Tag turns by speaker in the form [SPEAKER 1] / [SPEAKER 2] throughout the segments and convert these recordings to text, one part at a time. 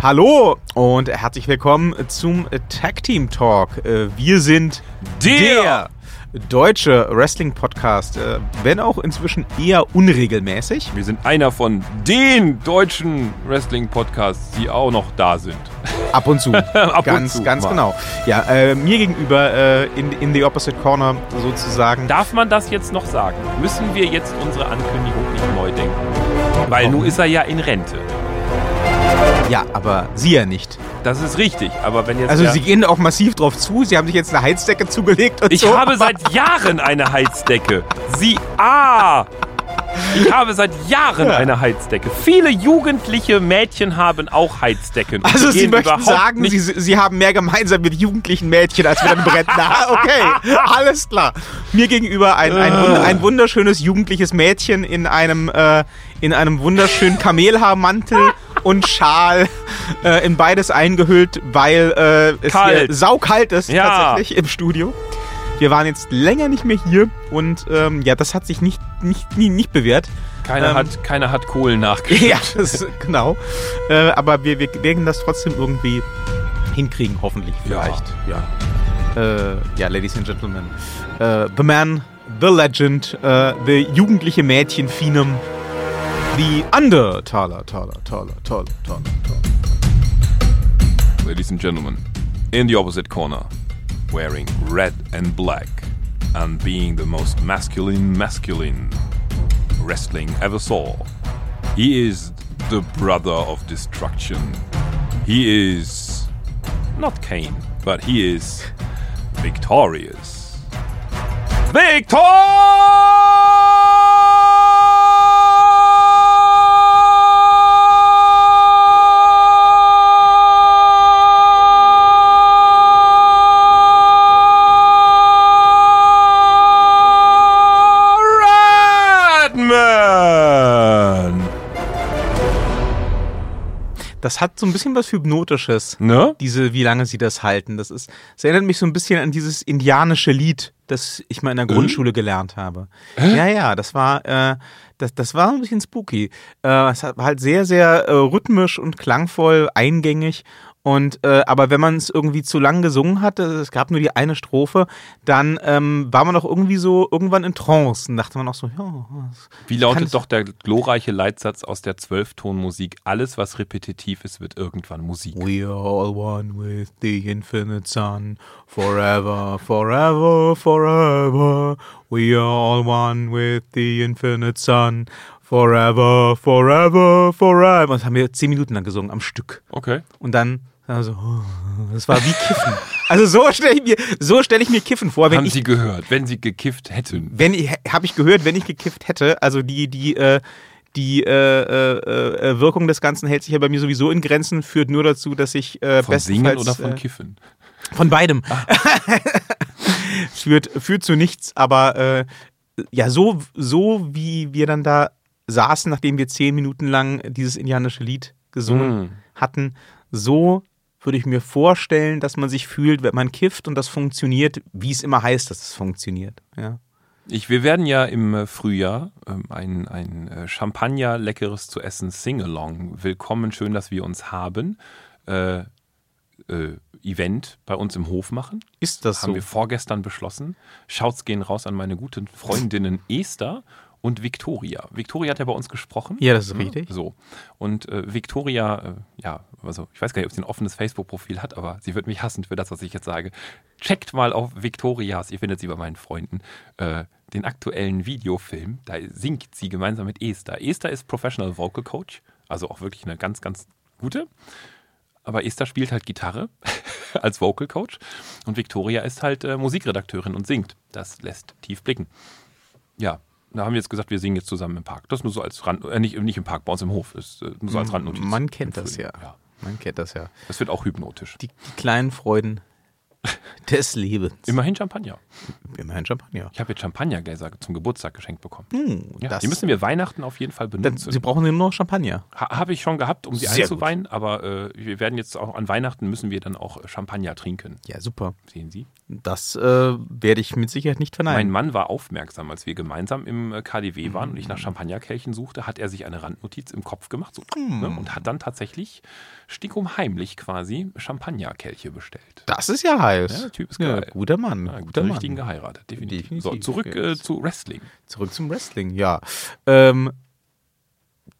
[SPEAKER 1] Hallo und herzlich willkommen zum Tag Team Talk. Äh, Wir sind
[SPEAKER 2] Der
[SPEAKER 1] deutsche Wrestling Podcast, äh, wenn auch inzwischen eher unregelmäßig.
[SPEAKER 2] Wir sind einer von den deutschen Wrestling-Podcasts, die auch noch da sind.
[SPEAKER 1] Ab und zu.
[SPEAKER 2] Ab und
[SPEAKER 1] ganz,
[SPEAKER 2] zu
[SPEAKER 1] ganz
[SPEAKER 2] mal.
[SPEAKER 1] genau. Ja, äh, mir gegenüber äh, in, in the opposite corner sozusagen.
[SPEAKER 2] Darf man das jetzt noch sagen? Müssen wir jetzt unsere Ankündigung nicht neu denken? Weil nun ist er ja in Rente.
[SPEAKER 1] Ja, aber Sie ja nicht.
[SPEAKER 2] Das ist richtig, aber wenn jetzt
[SPEAKER 1] Also
[SPEAKER 2] der,
[SPEAKER 1] Sie gehen auch massiv drauf zu. Sie haben sich jetzt eine Heizdecke zugelegt und
[SPEAKER 2] Ich
[SPEAKER 1] so.
[SPEAKER 2] habe seit Jahren eine Heizdecke. Sie ah! Ich habe seit Jahren eine Heizdecke. Viele jugendliche Mädchen haben auch Heizdecken.
[SPEAKER 1] Also Sie möchten sagen, Sie, Sie haben mehr gemeinsam mit jugendlichen Mädchen als mit einem Rentner. Ah, Okay, alles klar. Mir gegenüber ein, ein, wund- ein wunderschönes jugendliches Mädchen in einem, äh, in einem wunderschönen Kamelhaarmantel und Schal, äh, in beides eingehüllt, weil äh, es
[SPEAKER 2] Kalt.
[SPEAKER 1] hier saukalt ist
[SPEAKER 2] Ja.
[SPEAKER 1] tatsächlich im Studio. Wir waren jetzt länger nicht mehr hier und ähm, ja, das hat sich nicht, nicht, nie, nicht bewährt.
[SPEAKER 2] Keiner,
[SPEAKER 1] Ähm,
[SPEAKER 2] hat, keiner hat Kohlen nachgeschickt.
[SPEAKER 1] Ja, das, genau. Äh, aber wir, wir werden das trotzdem irgendwie hinkriegen, hoffentlich vielleicht.
[SPEAKER 2] Ja.
[SPEAKER 1] Äh, ja, Ladies and Gentlemen. Äh, the Man, The Legend, äh, The jugendliche Mädchen Phenom, The Under Taler, Taler, Taler, Taler, Taler.
[SPEAKER 2] Ladies and gentlemen, in the opposite corner, wearing red and black and being the most masculine masculine wrestling ever saw, he is the brother of destruction. He is not Kane, but he is victorious. Redman!
[SPEAKER 1] Das hat so ein bisschen was Hypnotisches.
[SPEAKER 2] Ne?
[SPEAKER 1] Diese, wie lange sie das halten. Das ist, das erinnert mich so ein bisschen an dieses indianische Lied, das ich mal in der Grundschule gelernt habe. Ja, ja, das war, äh, das, das war ein bisschen spooky. Äh, es war halt sehr, sehr äh, rhythmisch und klangvoll, eingängig. Und äh, aber wenn man es irgendwie zu lang gesungen hatte, es gab nur die eine Strophe, dann ähm, war man auch irgendwie so irgendwann in Trance und dachte man auch so, ja, was-
[SPEAKER 2] Wie lautet doch der glorreiche Leitsatz aus der Zwölftonmusik? Alles, was repetitiv ist, wird irgendwann Musik.
[SPEAKER 1] We are all one with the infinite sun, forever, forever, forever. We are all one with the infinite sun, forever, forever, forever. Das haben wir zehn Minuten lang gesungen am Stück.
[SPEAKER 2] Okay.
[SPEAKER 1] Und dann, also, das war wie Kiffen. Also so stelle ich mir, so stelle ich mir Kiffen vor, wenn
[SPEAKER 2] Haben
[SPEAKER 1] ich
[SPEAKER 2] Sie gehört, wenn Sie gekifft hätten?
[SPEAKER 1] wenn ich habe ich gehört, wenn ich gekifft hätte, also die die äh, die äh, äh, äh, Wirkung des Ganzen hält sich ja bei mir sowieso in Grenzen, führt nur dazu, dass ich äh,
[SPEAKER 2] Von Singen oder von
[SPEAKER 1] äh,
[SPEAKER 2] Kiffen?
[SPEAKER 1] von beidem. führt, führt zu nichts, aber äh, ja, so, so wie wir dann da saßen, nachdem wir zehn Minuten lang dieses indianische Lied gesungen
[SPEAKER 2] Mm.
[SPEAKER 1] hatten, so würde ich mir vorstellen, dass man sich fühlt, wenn man kifft und das funktioniert, wie es immer heißt, dass es funktioniert. Ja.
[SPEAKER 2] Ich, wir werden ja im äh, Frühjahr ähm, ein, ein äh, Champagner leckeres zu essen Sing-Along. Willkommen, schön, dass wir uns haben. Äh, äh, Event bei uns im Hof machen.
[SPEAKER 1] Ist das
[SPEAKER 2] Haben
[SPEAKER 1] so?
[SPEAKER 2] wir vorgestern beschlossen. Shouts gehen raus an meine guten Freundinnen Esther und Victoria. Victoria hat ja bei uns gesprochen.
[SPEAKER 1] Ja, das ist richtig.
[SPEAKER 2] So. Und äh, Victoria, äh, ja, also ich weiß gar nicht, ob sie ein offenes Facebook-Profil hat, aber sie wird mich hassen für das, was ich jetzt sage. Checkt mal auf Victorias, ihr findet sie bei meinen Freunden, äh, den aktuellen Videofilm. Da singt sie gemeinsam mit Esther. Esther ist Professional Vocal Coach, also auch wirklich eine ganz, ganz gute. Aber Esther spielt halt Gitarre als Vocal Coach und Victoria ist halt äh, Musikredakteurin und singt. Das lässt tief blicken. Ja, da haben wir jetzt gesagt, wir singen jetzt zusammen im Park. Das nur so als Rand, äh, nicht, nicht im Park, bei uns im Hof. Das, äh, nur so als Randnotiz.
[SPEAKER 1] Man kennt das ja.
[SPEAKER 2] Ja.
[SPEAKER 1] Man kennt das ja.
[SPEAKER 2] Das wird auch hypnotisch.
[SPEAKER 1] Die, die kleinen Freuden des Lebens.
[SPEAKER 2] Immerhin Champagner.
[SPEAKER 1] Immerhin Champagner.
[SPEAKER 2] Ich habe jetzt Champagnergläser zum Geburtstag geschenkt bekommen.
[SPEAKER 1] Hm,
[SPEAKER 2] Ja, die müssen wir Weihnachten auf jeden Fall
[SPEAKER 1] Dann,
[SPEAKER 2] benutzen.
[SPEAKER 1] Sie brauchen nur noch Champagner.
[SPEAKER 2] Ha, habe ich schon gehabt, um sie
[SPEAKER 1] Sehr
[SPEAKER 2] einzuweihen, aber äh, wir werden jetzt auch an Weihnachten müssen wir dann auch Champagner trinken.
[SPEAKER 1] Ja, super.
[SPEAKER 2] Sehen Sie?
[SPEAKER 1] Das äh, werde ich mit Sicherheit nicht
[SPEAKER 2] Mein
[SPEAKER 1] verneinen.
[SPEAKER 2] Mann war aufmerksam, als wir gemeinsam im äh, KDW waren und ich nach Champagnerkelchen suchte, hat er sich eine Randnotiz im Kopf gemacht so, ne, und hat dann tatsächlich stickumheimlich quasi Champagnerkelche bestellt.
[SPEAKER 1] Das ist ja heiß.
[SPEAKER 2] Ja, der Typ ist
[SPEAKER 1] Ja,
[SPEAKER 2] geil.
[SPEAKER 1] guter Mann.
[SPEAKER 2] Ja,
[SPEAKER 1] guter
[SPEAKER 2] den richtigen
[SPEAKER 1] Mann.
[SPEAKER 2] geheiratet, definitiv.
[SPEAKER 1] Definitiv,
[SPEAKER 2] So, zurück
[SPEAKER 1] ja.
[SPEAKER 2] äh, zu Wrestling.
[SPEAKER 1] Zurück zum Wrestling, ja. Ähm,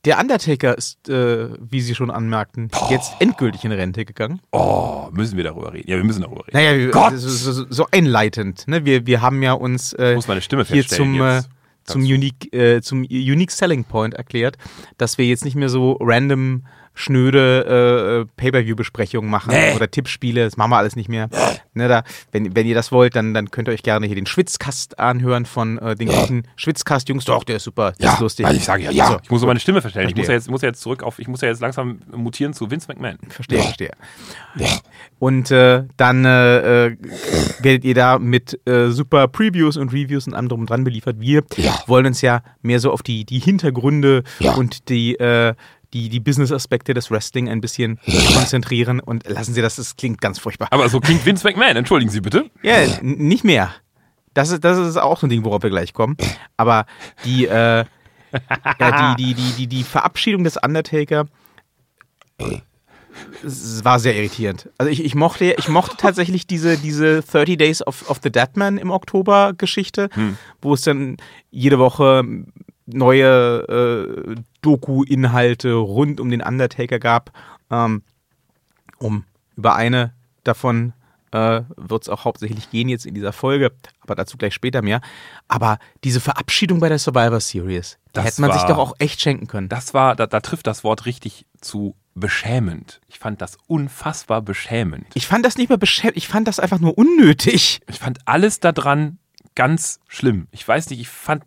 [SPEAKER 1] der Undertaker ist, äh, wie Sie schon anmerkten, jetzt endgültig in Rente gegangen.
[SPEAKER 2] Oh, müssen wir darüber reden? Ja, wir müssen darüber reden.
[SPEAKER 1] Naja, wir-
[SPEAKER 2] Gott!
[SPEAKER 1] so, so, so einleitend. Ne? Wir, wir haben ja uns äh,
[SPEAKER 2] muss meine Stimme
[SPEAKER 1] hier zum, äh, zum. Unique, äh, zum Unique Selling Point erklärt, dass wir jetzt nicht mehr so random schnöde äh, Pay-Per-View-Besprechungen machen
[SPEAKER 2] Nee.
[SPEAKER 1] oder Tippspiele, das machen wir alles nicht mehr. Ne, da, wenn, wenn ihr das wollt, dann, dann könnt ihr euch gerne hier den Schwitzkast anhören von äh, den guten Schwitzkast-Jungs. Doch, der ist super, der
[SPEAKER 2] Ja,
[SPEAKER 1] ist lustig.
[SPEAKER 2] ich sage ja, ja.
[SPEAKER 1] So.
[SPEAKER 2] Ich muss so meine Stimme verstellen. Ich muss
[SPEAKER 1] Verstehe.
[SPEAKER 2] ja, jetzt, muss ja jetzt zurück auf, ich muss ja jetzt langsam mutieren zu Vince McMahon.
[SPEAKER 1] Verstehe, verstehe. Und äh, dann äh, äh, werdet ihr da mit äh, super Previews und Reviews und anderem dran beliefert. Wir
[SPEAKER 2] Ja.
[SPEAKER 1] wollen uns ja mehr so auf die, die Hintergründe
[SPEAKER 2] Ja.
[SPEAKER 1] und die, äh, die, die Business-Aspekte des Wrestling ein bisschen konzentrieren. Und lassen Sie das, das klingt ganz furchtbar.
[SPEAKER 2] Aber so klingt Vince McMahon, entschuldigen Sie bitte.
[SPEAKER 1] Ja, n- nicht mehr. Das ist, das ist auch so ein Ding, worauf wir gleich kommen. Aber die, äh, ja, die, die, die, die, die Verabschiedung des Undertaker war sehr irritierend. Also ich, ich mochte, ich mochte tatsächlich diese, diese 30 Days of, of the Deadman im Oktober Geschichte, wo es dann jede Woche neue äh, Doku-Inhalte rund um den Undertaker gab. Ähm, um über eine davon äh, wird es auch hauptsächlich gehen jetzt in dieser Folge, aber dazu gleich später mehr. Aber diese Verabschiedung bei der Survivor Series, da
[SPEAKER 2] Das
[SPEAKER 1] hätte man sich
[SPEAKER 2] war-
[SPEAKER 1] doch auch echt schenken können.
[SPEAKER 2] Das war, da, da trifft das Wort richtig zu beschämend. Ich fand das unfassbar beschämend.
[SPEAKER 1] Ich fand das nicht mehr beschäftigt, ich fand das einfach nur unnötig.
[SPEAKER 2] Ich fand alles daran ganz schlimm. Ich weiß nicht, ich fand.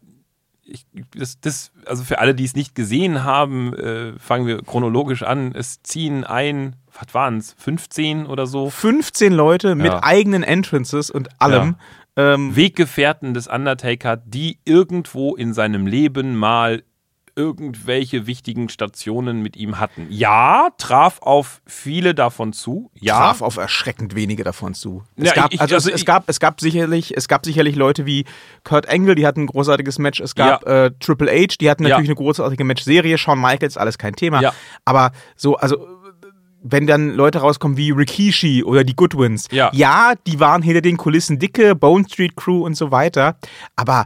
[SPEAKER 2] Ich, das, das, also für alle, die es nicht gesehen haben, äh, fangen wir chronologisch an. Es ziehen ein, was waren es, 15 oder so
[SPEAKER 1] 15 Leute mit
[SPEAKER 2] Ja.
[SPEAKER 1] eigenen Entrances und allem. Ähm,
[SPEAKER 2] Weggefährten des Undertaker, die irgendwo in seinem Leben mal irgendwelche wichtigen Stationen mit ihm hatten. Ja, traf auf viele davon zu. Ja,
[SPEAKER 1] traf auf erschreckend wenige davon zu. Es,
[SPEAKER 2] Ja,
[SPEAKER 1] gab,
[SPEAKER 2] ich-
[SPEAKER 1] also
[SPEAKER 2] also
[SPEAKER 1] es, es,
[SPEAKER 2] ich-
[SPEAKER 1] gab, es, gab sicherlich, es gab sicherlich Leute wie Kurt Angle, die hatten ein großartiges Match. Es gab äh, Triple H, die hatten
[SPEAKER 2] Ja.
[SPEAKER 1] natürlich eine großartige Matchserie. Shawn Michaels, alles kein Thema.
[SPEAKER 2] Ja.
[SPEAKER 1] Aber so, also wenn dann Leute rauskommen wie Rikishi oder die Goodwins,
[SPEAKER 2] Ja.
[SPEAKER 1] ja, die waren hinter den Kulissen dicke, Bone Street Crew und so weiter. Aber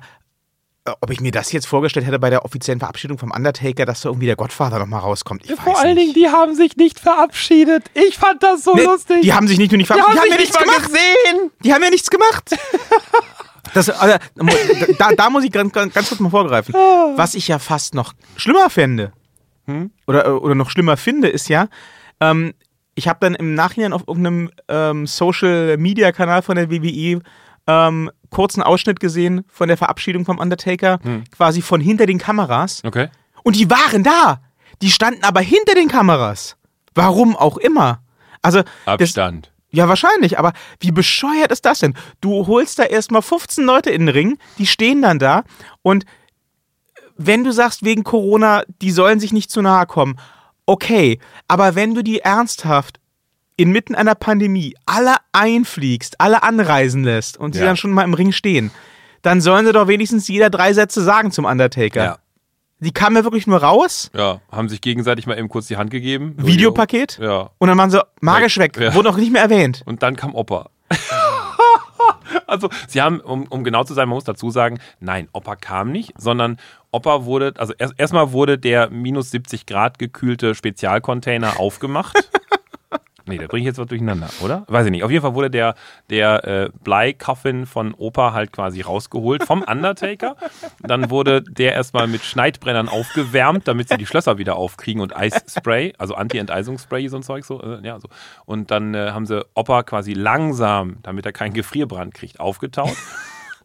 [SPEAKER 1] ob ich mir das jetzt vorgestellt hätte bei der offiziellen Verabschiedung vom Undertaker, dass da irgendwie der Gottvater nochmal rauskommt, ich
[SPEAKER 2] vor allen
[SPEAKER 1] nicht.
[SPEAKER 2] Dingen, die haben sich nicht verabschiedet. Ich fand das so
[SPEAKER 1] Nee,
[SPEAKER 2] lustig.
[SPEAKER 1] Die haben sich nicht nur nicht
[SPEAKER 2] Die
[SPEAKER 1] verabschiedet,
[SPEAKER 2] haben
[SPEAKER 1] die haben ja nichts gemacht.
[SPEAKER 2] gesehen.
[SPEAKER 1] Die haben ja nichts gemacht. Das, also, da, da muss ich ganz, ganz kurz mal vorgreifen. Was ich ja fast noch schlimmer fände, oder, oder noch schlimmer finde, ist ja, ähm, ich habe dann im Nachhinein auf irgendeinem ähm, Social-Media-Kanal von der WWE ähm, kurzen Ausschnitt gesehen von der Verabschiedung vom Undertaker, quasi von hinter den Kameras.
[SPEAKER 2] Okay.
[SPEAKER 1] Und die waren da. Die standen aber hinter den Kameras. Warum auch immer. Also, das,
[SPEAKER 2] Abstand.
[SPEAKER 1] ja, wahrscheinlich, aber wie bescheuert ist das denn? Du holst da erstmal 15 Leute in den Ring, die stehen dann da und wenn du sagst wegen Corona, die sollen sich nicht zu nahe kommen, okay, aber wenn du die ernsthaft inmitten einer Pandemie alle einfliegst, alle anreisen lässt und sie
[SPEAKER 2] Ja.
[SPEAKER 1] dann schon mal im Ring stehen, dann sollen sie doch wenigstens jeder drei Sätze sagen zum Undertaker.
[SPEAKER 2] Ja.
[SPEAKER 1] Die kamen ja wirklich nur raus,
[SPEAKER 2] Ja, haben sich gegenseitig mal eben kurz die Hand gegeben.
[SPEAKER 1] Videopaket,
[SPEAKER 2] Ja.
[SPEAKER 1] und dann waren sie magisch weg,
[SPEAKER 2] Ja.
[SPEAKER 1] wurde auch nicht mehr erwähnt.
[SPEAKER 2] Und dann kam Opa. also, sie haben, um, um genau zu sein, man muss dazu sagen, nein, Opa kam nicht, sondern Opa wurde, also erst, erstmal wurde der minus 70 Grad gekühlte Spezialcontainer aufgemacht. Nee, da bringe ich jetzt was durcheinander, oder? Weiß ich nicht. Auf jeden Fall wurde der, der äh, Bleikoffin von Opa halt quasi rausgeholt vom Undertaker. Dann wurde der erstmal mit Schneidbrennern aufgewärmt, damit sie die Schlösser wieder aufkriegen und Eisspray, also Anti-Enteisungsspray, so ein Zeug so. Äh, ja, so. Und dann äh, haben sie Opa quasi langsam, damit er keinen Gefrierbrand kriegt, aufgetaut.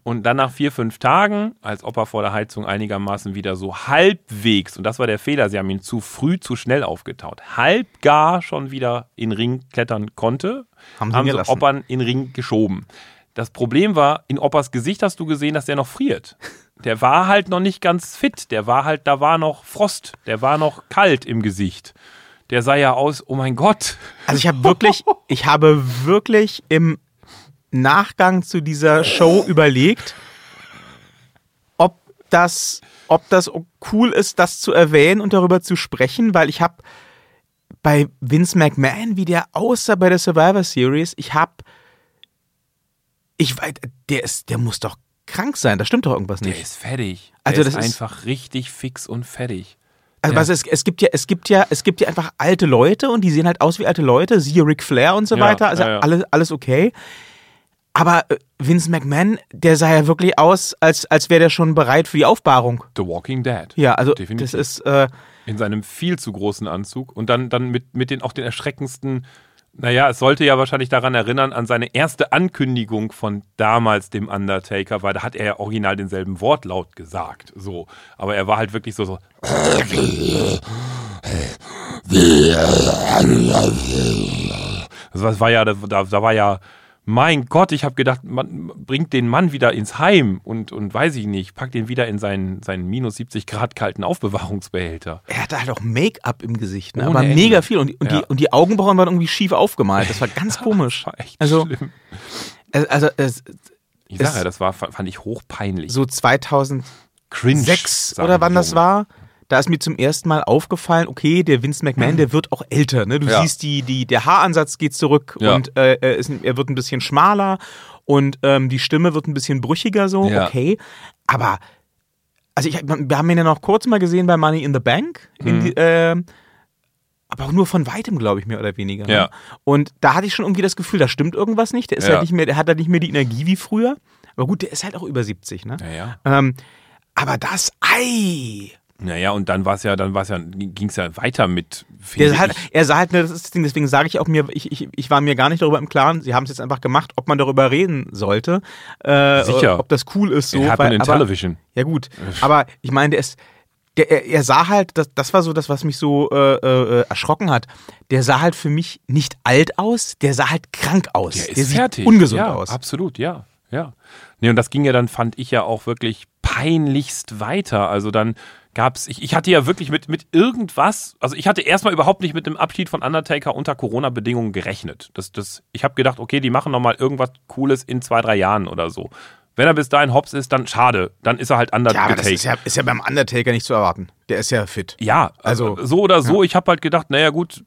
[SPEAKER 2] Und dann nach vier, fünf Tagen, als ob er vor der Heizung einigermaßen wieder so halbwegs, und das war der Fehler, sie haben ihn zu früh, zu schnell aufgetaut, halb gar schon wieder in den Ring klettern konnte,
[SPEAKER 1] Haben
[SPEAKER 2] haben,
[SPEAKER 1] sie
[SPEAKER 2] sie
[SPEAKER 1] gelassen.
[SPEAKER 2] Oppern in den Ring geschoben. Das Problem war, in Oppers Gesicht hast du gesehen, dass der noch friert. Der war halt noch nicht ganz fit. Der war halt, da war noch Frost. Der war noch kalt im Gesicht. Der sah ja aus, oh mein Gott.
[SPEAKER 1] Also ich habe wirklich, ich habe wirklich im Nachgang zu dieser Show überlegt, ob das, ob das cool ist, das zu erwähnen und darüber zu sprechen, weil ich habe bei Vince McMahon, wie der aussah bei der Survivor Series, ich habe, ich weiß, der ist, der muss doch krank sein. Da stimmt doch irgendwas
[SPEAKER 2] Der
[SPEAKER 1] nicht.
[SPEAKER 2] ist fertig.
[SPEAKER 1] Also
[SPEAKER 2] der ist
[SPEAKER 1] das ist-
[SPEAKER 2] einfach richtig fix und fertig.
[SPEAKER 1] Also
[SPEAKER 2] Ja.
[SPEAKER 1] was, es, es gibt ja, es gibt ja, es gibt ja einfach alte Leute und die sehen halt aus wie alte Leute, siehe Ric Flair und so
[SPEAKER 2] Ja,
[SPEAKER 1] weiter. Also
[SPEAKER 2] ja.
[SPEAKER 1] Alles, alles okay. Aber äh, Vince McMahon, der sah ja wirklich aus, als, als wäre der schon bereit für die Aufbahrung.
[SPEAKER 2] The Walking Dead.
[SPEAKER 1] Ja, also
[SPEAKER 2] Definitiv.
[SPEAKER 1] das ist, äh,
[SPEAKER 2] in seinem viel zu großen Anzug und dann, dann mit, mit den auch den erschreckendsten, naja, es sollte ja wahrscheinlich daran erinnern, an seine erste Ankündigung von damals dem Undertaker, weil da hat er ja original denselben Wortlaut gesagt. So. Aber er war halt wirklich so, so. Das war ja, da, da war ja, mein Gott, ich habe gedacht, man bringt den Mann wieder ins Heim und, und weiß ich nicht, packt ihn wieder in seinen, seinen minus 70 Grad kalten Aufbewahrungsbehälter.
[SPEAKER 1] er hatte halt auch Make-up im Gesicht, ne?
[SPEAKER 2] Ohne
[SPEAKER 1] aber
[SPEAKER 2] Ende.
[SPEAKER 1] mega viel. Und, die- und,
[SPEAKER 2] Ja.
[SPEAKER 1] die, und die Augenbrauen waren irgendwie schief aufgemalt. Das war ganz komisch.
[SPEAKER 2] War echt
[SPEAKER 1] Also,
[SPEAKER 2] schlimm.
[SPEAKER 1] also es,
[SPEAKER 2] Ich sage ja, das war, fand ich hochpeinlich.
[SPEAKER 1] so 2006
[SPEAKER 2] cringe.
[SPEAKER 1] oder wann das war, da ist mir zum ersten Mal aufgefallen, okay, der Vince McMahon, der wird auch älter. Ne? Du
[SPEAKER 2] Ja.
[SPEAKER 1] siehst, die, die, der Haaransatz geht zurück
[SPEAKER 2] Ja.
[SPEAKER 1] und äh, er, ist, er wird ein bisschen schmaler und ähm, die Stimme wird ein bisschen brüchiger so,
[SPEAKER 2] Ja.
[SPEAKER 1] okay. Aber, also ich, wir haben ihn ja noch kurz mal gesehen bei Money in the Bank. In
[SPEAKER 2] Mhm.
[SPEAKER 1] die, ähm, aber auch nur von weitem, glaube ich, mehr oder weniger. ne?
[SPEAKER 2] Ja.
[SPEAKER 1] Und da hatte ich schon irgendwie das Gefühl, da stimmt irgendwas nicht. Der ist
[SPEAKER 2] Ja.
[SPEAKER 1] halt nicht mehr, der hat halt nicht mehr die Energie wie früher. Aber gut, der ist halt auch über 70, ne?
[SPEAKER 2] Naja.
[SPEAKER 1] Ähm, aber das Ei.
[SPEAKER 2] Naja, und dann war es ja, dann war's ja, ging es ja weiter mit
[SPEAKER 1] Der halt, er sah halt, ne, das ist das Ding, deswegen sage ich auch mir, ich, ich, ich war mir gar nicht darüber im Klaren, sie haben es jetzt einfach gemacht, ob man darüber reden sollte. Äh,
[SPEAKER 2] Sicher.
[SPEAKER 1] Ob das cool ist so.
[SPEAKER 2] It happened in
[SPEAKER 1] aber,
[SPEAKER 2] television.
[SPEAKER 1] Ja gut, aber ich meine, der ist, der, er, er sah halt, das, das war so das, was mich so äh, äh, erschrocken hat. Der sah halt für mich nicht alt aus, der sah halt krank aus.
[SPEAKER 2] Der ist
[SPEAKER 1] der sieht
[SPEAKER 2] fertig.
[SPEAKER 1] ungesund
[SPEAKER 2] ja,
[SPEAKER 1] aus.
[SPEAKER 2] Absolut, ja. Ja. Nee, und das ging ja dann, fand ich ja auch wirklich peinlichst weiter. Also dann gab's, ich, ich hatte ja wirklich mit, mit irgendwas, also ich hatte erstmal überhaupt nicht mit dem Abschied von Undertaker unter Corona-Bedingungen gerechnet. Das, das, ich habe gedacht, okay, die machen nochmal irgendwas Cooles in zwei, drei Jahren oder so. Wenn er bis dahin hops ist, dann schade. Dann ist er halt
[SPEAKER 1] Ja, aber das
[SPEAKER 2] Undertaker.
[SPEAKER 1] ist ja, ist ja beim Undertaker nicht zu erwarten. Der ist ja fit.
[SPEAKER 2] Ja, also
[SPEAKER 1] Also,
[SPEAKER 2] so oder so. Ich habe halt gedacht, naja gut,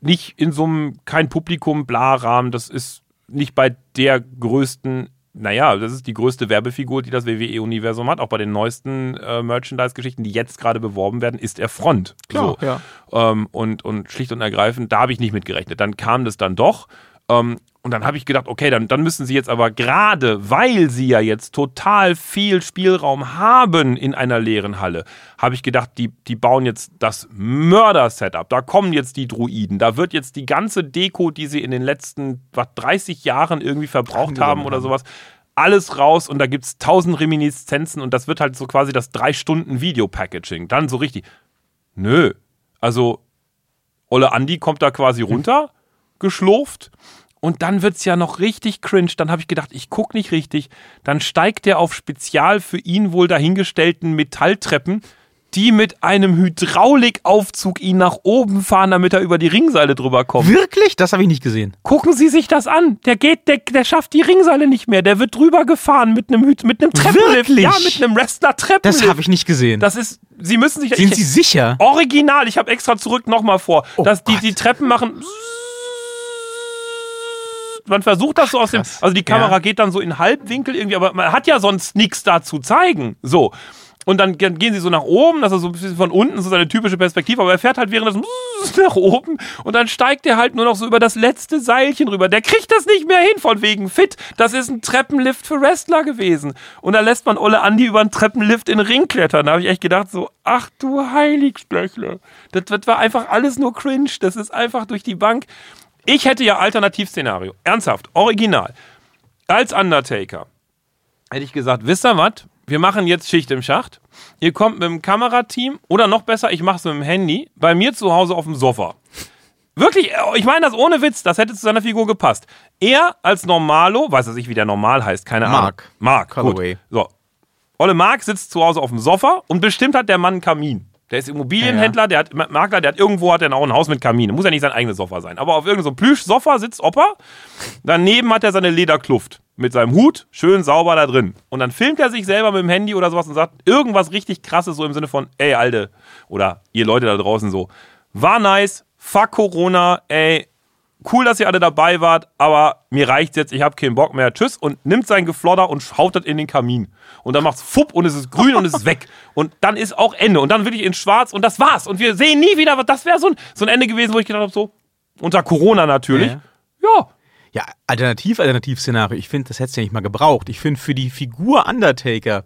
[SPEAKER 2] nicht in so einem, kein Publikum, bla Rahmen, das ist nicht bei der größten, naja, das ist die größte Werbefigur, die das WWE-Universum hat. Auch bei den neuesten äh, Merchandise-Geschichten, die jetzt gerade beworben werden, ist er Front.
[SPEAKER 1] Klar,
[SPEAKER 2] so.
[SPEAKER 1] ja.
[SPEAKER 2] Ähm, und, und schlicht und ergreifend, da habe ich nicht mit gerechnet. Dann kam das dann doch. Ähm, und dann habe ich gedacht, okay, dann, dann müssen sie jetzt aber gerade, weil sie ja jetzt total viel Spielraum haben in einer leeren Halle, habe ich gedacht, die, die bauen jetzt das Mörder-Setup. Da kommen jetzt die Druiden. Da wird jetzt die ganze Deko, die sie in den letzten was, 30 Jahren irgendwie verbraucht haben oder sowas, alles raus und da gibt es tausend Reminiszenzen und das wird halt so quasi das drei Stunden Video-Packaging. Dann so richtig. Nö. Also, Olle Andi kommt da quasi runter, geschlurft. Und dann wird's ja noch richtig cringe. Dann habe ich gedacht, ich guck nicht richtig. Dann steigt er auf spezial für ihn wohl dahingestellten Metalltreppen, die mit einem Hydraulikaufzug ihn nach oben fahren, damit er über die Ringseile drüber kommt.
[SPEAKER 1] Wirklich? Das habe ich nicht gesehen.
[SPEAKER 2] Gucken Sie sich das an. Der geht, der, der schafft die Ringseile nicht mehr. Der wird drüber gefahren mit einem mit einem Treppenlift.
[SPEAKER 1] Wirklich?
[SPEAKER 2] Ja, mit einem Wrestler-Treppenlift.
[SPEAKER 1] Das habe ich nicht gesehen.
[SPEAKER 2] Das ist, Sie müssen sich
[SPEAKER 1] Sind
[SPEAKER 2] ich-
[SPEAKER 1] Sie sicher?
[SPEAKER 2] Original, ich habe extra zurück nochmal vor.
[SPEAKER 1] Oh
[SPEAKER 2] dass die,
[SPEAKER 1] Gott.
[SPEAKER 2] die Treppen machen. Man versucht das so aus dem. Also die Kamera
[SPEAKER 1] Ja.
[SPEAKER 2] geht dann so in Halbwinkel irgendwie, aber man hat ja sonst nichts da zu zeigen. So. Und dann ge- gehen sie so nach oben, das ist so ein bisschen von unten, so seine typische Perspektive, aber er fährt halt während das nach oben und dann steigt er halt nur noch so über das letzte Seilchen rüber. Der kriegt das nicht mehr hin, von wegen fit. Das ist ein Treppenlift für Wrestler gewesen. Und dann lässt man Olle Andi über einen Treppenlift in den Ring klettern. Da habe ich echt gedacht, so, ach du Heiligsblöchle. Das, das war einfach alles nur cringe. Das ist einfach durch die Bank. Ich hätte ja Alternativszenario. Ernsthaft, original. Als Undertaker hätte ich gesagt, wisst ihr was? Wir machen jetzt Schicht im Schacht. Ihr kommt mit dem Kamerateam oder noch besser, ich mache es mit dem Handy bei mir zu Hause auf dem Sofa. Wirklich, äh, ich meine das ohne Witz, das hätte zu seiner Figur gepasst. Er als Normalo, weiß er nicht, wie der normal heißt, keine
[SPEAKER 1] Mark.
[SPEAKER 2] Ahnung. Mark.
[SPEAKER 1] Calloway.
[SPEAKER 2] Gut. So. Olle Mark sitzt zu Hause auf dem Sofa und bestimmt hat der Mann einen Kamin. Der ist Immobilienhändler, der hat Makler, der hat irgendwo hat er auch ein Haus mit Kamin. Muss ja nicht sein eigenes Sofa sein. Aber auf irgendeinem so Plüsch-Sofa sitzt Opa. Daneben hat er seine Lederkluft mit seinem Hut, schön sauber da drin. Und dann filmt er sich selber mit dem Handy oder sowas und sagt irgendwas richtig krasses, so im Sinne von, ey, Alte, oder ihr Leute da draußen so, war nice, fuck Corona, ey, cool, dass ihr alle dabei wart, aber mir reicht's jetzt, ich hab keinen Bock mehr, tschüss, und nimmt sein Geflodder und haut das in den Kamin. Und dann macht's fupp und es ist grün und es ist weg. Und dann ist auch Ende. Und dann wirklich in schwarz und das war's. Und wir sehen nie wieder, das wäre so ein, so ein Ende gewesen, wo ich gedacht habe, so, unter Corona natürlich.
[SPEAKER 1] Ja.
[SPEAKER 2] ja.
[SPEAKER 1] Ja, alternativ, Alternativ-Szenario. Ich finde, das hätte es ja nicht mal gebraucht. Ich finde, für die Figur Undertaker,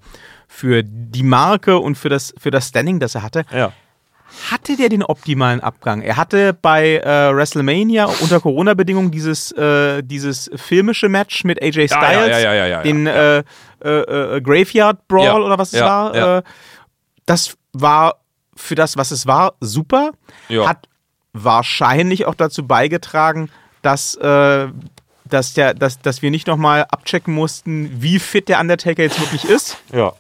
[SPEAKER 1] für die Marke und für das, für das Standing, das er hatte,
[SPEAKER 2] Ja.
[SPEAKER 1] Hatte der den optimalen Abgang. Er hatte bei äh, WrestleMania unter Corona-Bedingungen dieses, äh, dieses filmische Match mit AJ Styles,
[SPEAKER 2] Ja, ja, ja,
[SPEAKER 1] den. Äh, äh, äh, Graveyard Brawl oder was es war. Äh, das war für das, was es war, super. Hat wahrscheinlich auch dazu beigetragen, dass, dass, der, dass, dass wir nicht nochmal abchecken mussten, wie fit der Undertaker jetzt wirklich ist.
[SPEAKER 2] Ja.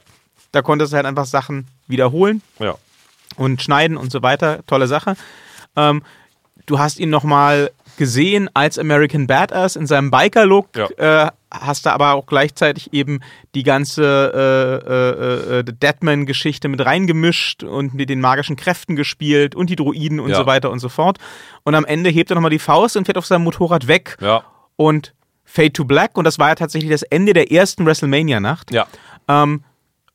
[SPEAKER 1] Da konntest du halt einfach Sachen wiederholen
[SPEAKER 2] Ja.
[SPEAKER 1] Und schneiden und so weiter. Tolle Sache. Ähm, du hast ihn nochmal gesehen als American Badass in seinem Biker-Look,
[SPEAKER 2] Ja.
[SPEAKER 1] äh, hast da aber auch gleichzeitig eben die ganze äh, äh, äh, Deadman-Geschichte mit reingemischt und mit den magischen Kräften gespielt und die Druiden und
[SPEAKER 2] Ja.
[SPEAKER 1] so weiter und so fort. Und am Ende hebt er nochmal die Faust und fährt auf seinem Motorrad weg
[SPEAKER 2] Ja.
[SPEAKER 1] und Fade to Black und das war ja tatsächlich das Ende der ersten WrestleMania-Nacht.
[SPEAKER 2] Ja.
[SPEAKER 1] Ähm,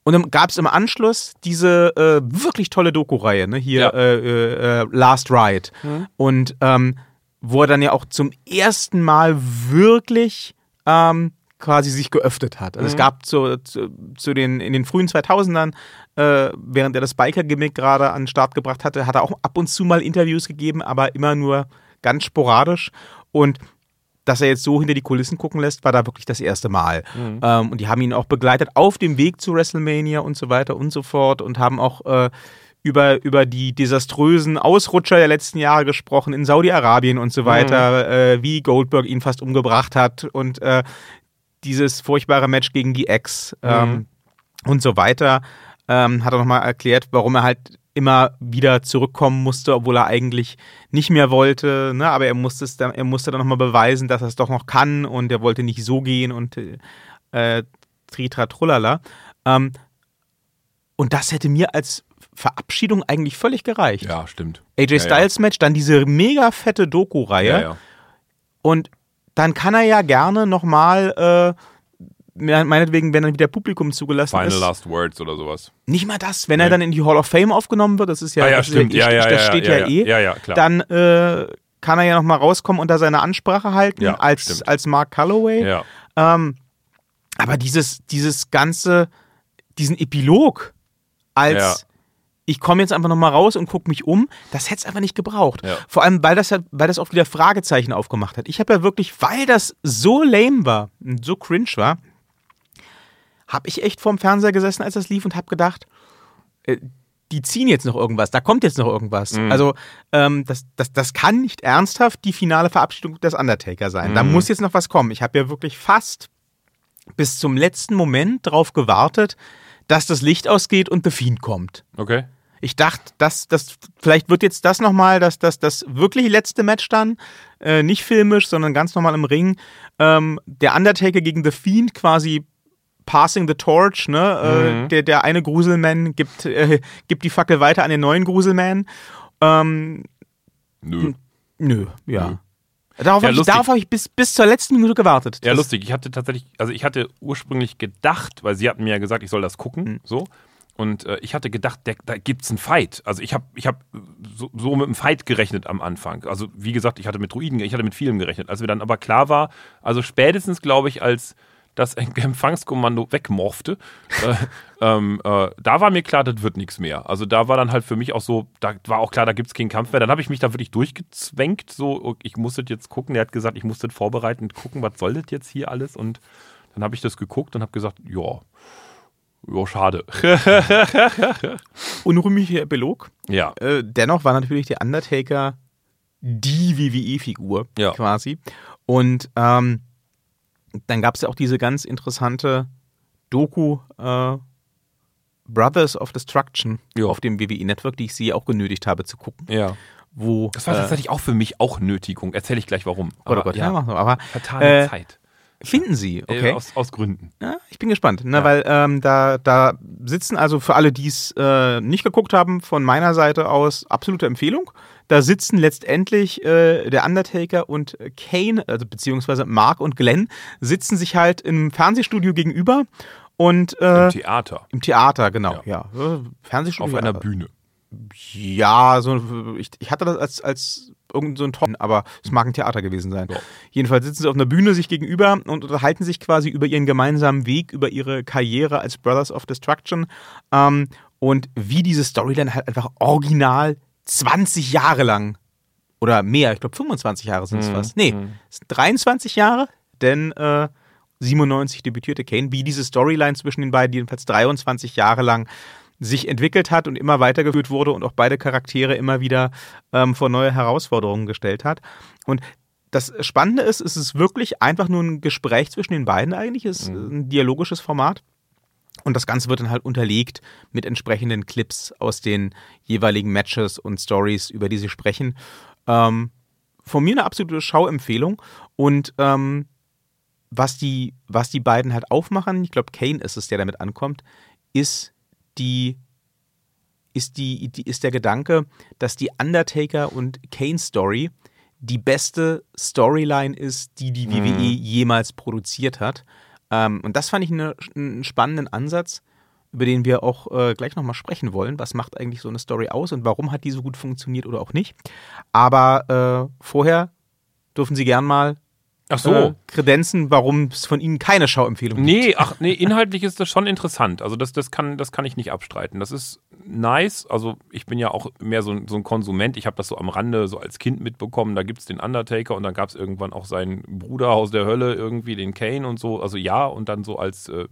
[SPEAKER 1] und dann gab es im Anschluss diese äh, wirklich tolle Doku-Reihe, ne? hier
[SPEAKER 2] Ja.
[SPEAKER 1] äh, äh, Last Ride. Und ähm, wo er dann ja auch zum ersten Mal wirklich ähm, quasi sich geöffnet hat. Also es gab zu, zu, zu den, in den frühen 2000ern, äh, während er das Biker-Gimmick gerade an den Start gebracht hatte, hat er auch ab und zu mal Interviews gegeben, aber immer nur ganz sporadisch. Und dass er jetzt so hinter die Kulissen gucken lässt, war da wirklich das erste Mal. Ähm, und die haben ihn auch begleitet auf dem Weg zu WrestleMania und so weiter und so fort und haben auch äh, über, über die desaströsen Ausrutscher der letzten Jahre gesprochen in Saudi-Arabien und so weiter, äh, wie Goldberg ihn fast umgebracht hat und äh, dieses furchtbare Match gegen die Ex ähm, und so weiter. Ähm, hat er nochmal erklärt, warum er halt immer wieder zurückkommen musste, obwohl er eigentlich nicht mehr wollte. Ne? Aber er musste, es dann, er musste dann nochmal beweisen, dass er es doch noch kann und er wollte nicht so gehen und äh, tritra trullala. Ähm, und das hätte mir als Verabschiedung eigentlich völlig gereicht.
[SPEAKER 2] Ja, stimmt.
[SPEAKER 1] AJ
[SPEAKER 2] Ja,
[SPEAKER 1] Styles Match, dann diese mega fette Doku-Reihe.
[SPEAKER 2] Ja, ja.
[SPEAKER 1] Und dann kann er ja gerne nochmal, äh, meinetwegen, wenn dann wieder Publikum zugelassen
[SPEAKER 2] Final
[SPEAKER 1] ist.
[SPEAKER 2] Last Words oder sowas.
[SPEAKER 1] Nicht mal das, wenn er
[SPEAKER 2] Nee.
[SPEAKER 1] dann in die Hall of Fame aufgenommen wird, das ist ja,
[SPEAKER 2] Ah, ja,
[SPEAKER 1] das,
[SPEAKER 2] stimmt.
[SPEAKER 1] ja,
[SPEAKER 2] Ja,
[SPEAKER 1] das steht
[SPEAKER 2] ja,
[SPEAKER 1] ja, eh.
[SPEAKER 2] Ja, ja, klar.
[SPEAKER 1] Dann äh, kann er ja nochmal rauskommen und da seine Ansprache halten
[SPEAKER 2] Ja,
[SPEAKER 1] als,
[SPEAKER 2] stimmt.
[SPEAKER 1] als Mark Calloway.
[SPEAKER 2] Ja.
[SPEAKER 1] Ähm, aber dieses, dieses ganze, diesen Epilog als
[SPEAKER 2] Ja.
[SPEAKER 1] ich komme jetzt einfach nochmal raus und gucke mich um, das hätte es einfach nicht gebraucht.
[SPEAKER 2] Ja.
[SPEAKER 1] Vor allem, weil das, ja, weil das auch wieder Fragezeichen aufgemacht hat. Ich habe ja wirklich, weil das so lame war und so cringe war, habe ich echt vorm Fernseher gesessen, als das lief und habe gedacht, äh, die ziehen jetzt noch irgendwas, da kommt jetzt noch irgendwas.
[SPEAKER 2] Mhm.
[SPEAKER 1] Also ähm, das, das, das kann nicht ernsthaft die finale Verabschiedung des Undertaker sein. Da
[SPEAKER 2] Mhm.
[SPEAKER 1] muss jetzt noch was kommen. Ich habe ja wirklich fast bis zum letzten Moment darauf gewartet, dass das Licht ausgeht und The Fiend kommt.
[SPEAKER 2] Okay.
[SPEAKER 1] Ich dachte, dass das vielleicht wird jetzt das nochmal, dass das das wirklich letzte Match dann, äh, nicht filmisch, sondern ganz normal im Ring. Ähm, der Undertaker gegen The Fiend quasi passing the torch, ne? Äh, der, der eine Gruselman gibt, äh, gibt die Fackel weiter an den neuen Gruselman. Ähm,
[SPEAKER 2] Nö.
[SPEAKER 1] nö, ja.
[SPEAKER 2] Nö.
[SPEAKER 1] Darauf
[SPEAKER 2] Ja,
[SPEAKER 1] habe ich, darauf hab ich bis, bis zur letzten Minute gewartet.
[SPEAKER 2] Ja, lustig. Ich hatte tatsächlich, also ich hatte ursprünglich gedacht, weil sie hatten mir ja gesagt, ich soll das gucken,
[SPEAKER 1] Mhm.
[SPEAKER 2] so. Und äh, ich hatte gedacht, der, da gibt's einen Fight. Also ich habe ich hab so, so mit einem Fight gerechnet am Anfang. Also wie gesagt, ich hatte mit Druiden, ich hatte mit vielem gerechnet. Als mir dann aber klar war, also spätestens glaube ich, als das Empfangskommando wegmorfte, äh, ähm, äh, da war mir klar, das wird nichts mehr. Also da war dann halt für mich auch so, da war auch klar, da gibt es keinen Kampf mehr. Dann habe ich mich da wirklich durchgezwängt, so, ich muss das jetzt gucken. Der hat gesagt, ich muss das vorbereiten und gucken, was soll das jetzt hier alles und Dann habe ich das geguckt und habe gesagt, ja, ja, schade.
[SPEAKER 1] Unrühmlicher Epilog.
[SPEAKER 2] ja.
[SPEAKER 1] Äh, dennoch war natürlich der Undertaker die WWE-Figur
[SPEAKER 2] Ja.
[SPEAKER 1] quasi. Und ähm, dann gab es ja auch diese ganz interessante Doku äh, Brothers of Destruction
[SPEAKER 2] Ja.
[SPEAKER 1] auf dem WWE-Network, die ich sie auch genötigt habe zu gucken.
[SPEAKER 2] Ja.
[SPEAKER 1] Wo,
[SPEAKER 2] Das war
[SPEAKER 1] äh,
[SPEAKER 2] tatsächlich auch für mich auch Nötigung. Erzähle ich gleich warum.
[SPEAKER 1] Gott, oh Gott, ja, wir. Aber
[SPEAKER 2] vertane
[SPEAKER 1] äh,
[SPEAKER 2] Zeit.
[SPEAKER 1] Finden Sie, okay.
[SPEAKER 2] Äh, aus, aus Gründen.
[SPEAKER 1] Ja, ich bin gespannt, ne,
[SPEAKER 2] Ja.
[SPEAKER 1] weil ähm, da, da sitzen also für alle, die es äh, nicht geguckt haben, von meiner Seite aus absolute Empfehlung. Da sitzen letztendlich äh, der Undertaker und Kane, also beziehungsweise Mark und Glenn, sitzen sich halt im Fernsehstudio gegenüber und äh,
[SPEAKER 2] Im Theater.
[SPEAKER 1] im Theater, genau, ja. Äh, Fernsehstudio.
[SPEAKER 2] Auf einer
[SPEAKER 1] aber-
[SPEAKER 2] Bühne.
[SPEAKER 1] ja, so, ich, ich hatte das als, als irgend so ein Ton, aber es mag ein Theater gewesen sein.
[SPEAKER 2] Ja.
[SPEAKER 1] Jedenfalls sitzen sie auf einer Bühne sich gegenüber und unterhalten sich quasi über ihren gemeinsamen Weg, über ihre Karriere als Brothers of Destruction ähm, und wie diese Storyline halt einfach original 20 Jahre lang oder mehr, ich glaube 25 Jahre sind es
[SPEAKER 2] Mhm.
[SPEAKER 1] fast. Nee,
[SPEAKER 2] Mhm.
[SPEAKER 1] es sind 23 Jahre, denn äh, 97 debütierte Kane, wie diese Storyline zwischen den beiden jedenfalls 23 Jahre lang sich entwickelt hat und immer weitergeführt wurde und auch beide Charaktere immer wieder ähm, vor neue Herausforderungen gestellt hat. Und das Spannende ist, es ist wirklich einfach nur ein Gespräch zwischen den beiden eigentlich, es ist ein dialogisches Format. Und das Ganze wird dann halt unterlegt mit entsprechenden Clips aus den jeweiligen Matches und Stories, über die sie sprechen. Ähm, von mir eine absolute Schauempfehlung. Und ähm, was, die, was die beiden halt aufmachen, ich glaube, Kane ist es, der damit ankommt, ist die, ist die, die ist der Gedanke, dass die Undertaker und Kane Story die beste Storyline ist, die die WWE jemals produziert hat. Ähm, und das fand ich eine, einen spannenden Ansatz, über den wir auch äh, gleich nochmal sprechen wollen. Was macht eigentlich so eine Story aus und warum hat die so gut funktioniert oder auch nicht? Aber äh, vorher dürfen Sie gern mal
[SPEAKER 2] Ach so.
[SPEAKER 1] äh, kredenzen, warum es von Ihnen keine Schauempfehlung gibt.
[SPEAKER 2] Nee, ach nee, inhaltlich ist das schon interessant. Also das, das, kann, das kann ich nicht abstreiten. Das ist nice. Also ich bin ja auch mehr so ein, so ein Konsument. Ich habe das so am Rande so als Kind mitbekommen. Da gibt es den Undertaker und dann gab es irgendwann auch seinen Bruder aus der Hölle, irgendwie den Kane und so. Also ja, und dann so als äh,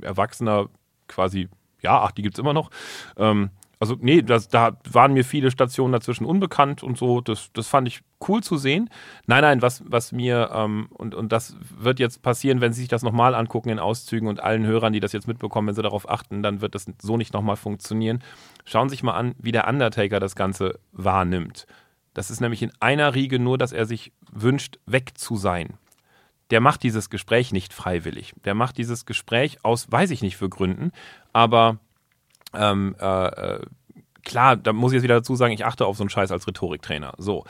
[SPEAKER 2] Erwachsener quasi, ja, ach, die gibt es immer noch. Ähm, also nee, das, da waren mir viele Stationen dazwischen unbekannt und so. Das, das fand ich cool zu sehen. Nein, nein, was, was mir, ähm, und, und das wird jetzt passieren, wenn Sie sich das nochmal angucken in Auszügen und allen Hörern, die das jetzt mitbekommen, wenn sie darauf achten, dann wird das so nicht nochmal funktionieren. Schauen Sie sich mal an, wie der Undertaker das Ganze wahrnimmt. Das ist nämlich in einer Riege nur, dass er sich wünscht, weg zu sein. Der macht dieses Gespräch nicht freiwillig. Der macht dieses Gespräch aus, weiß ich nicht für Gründen, aber ähm, äh, äh, klar, da muss ich jetzt wieder dazu sagen, ich achte auf so einen Scheiß als Rhetoriktrainer. So.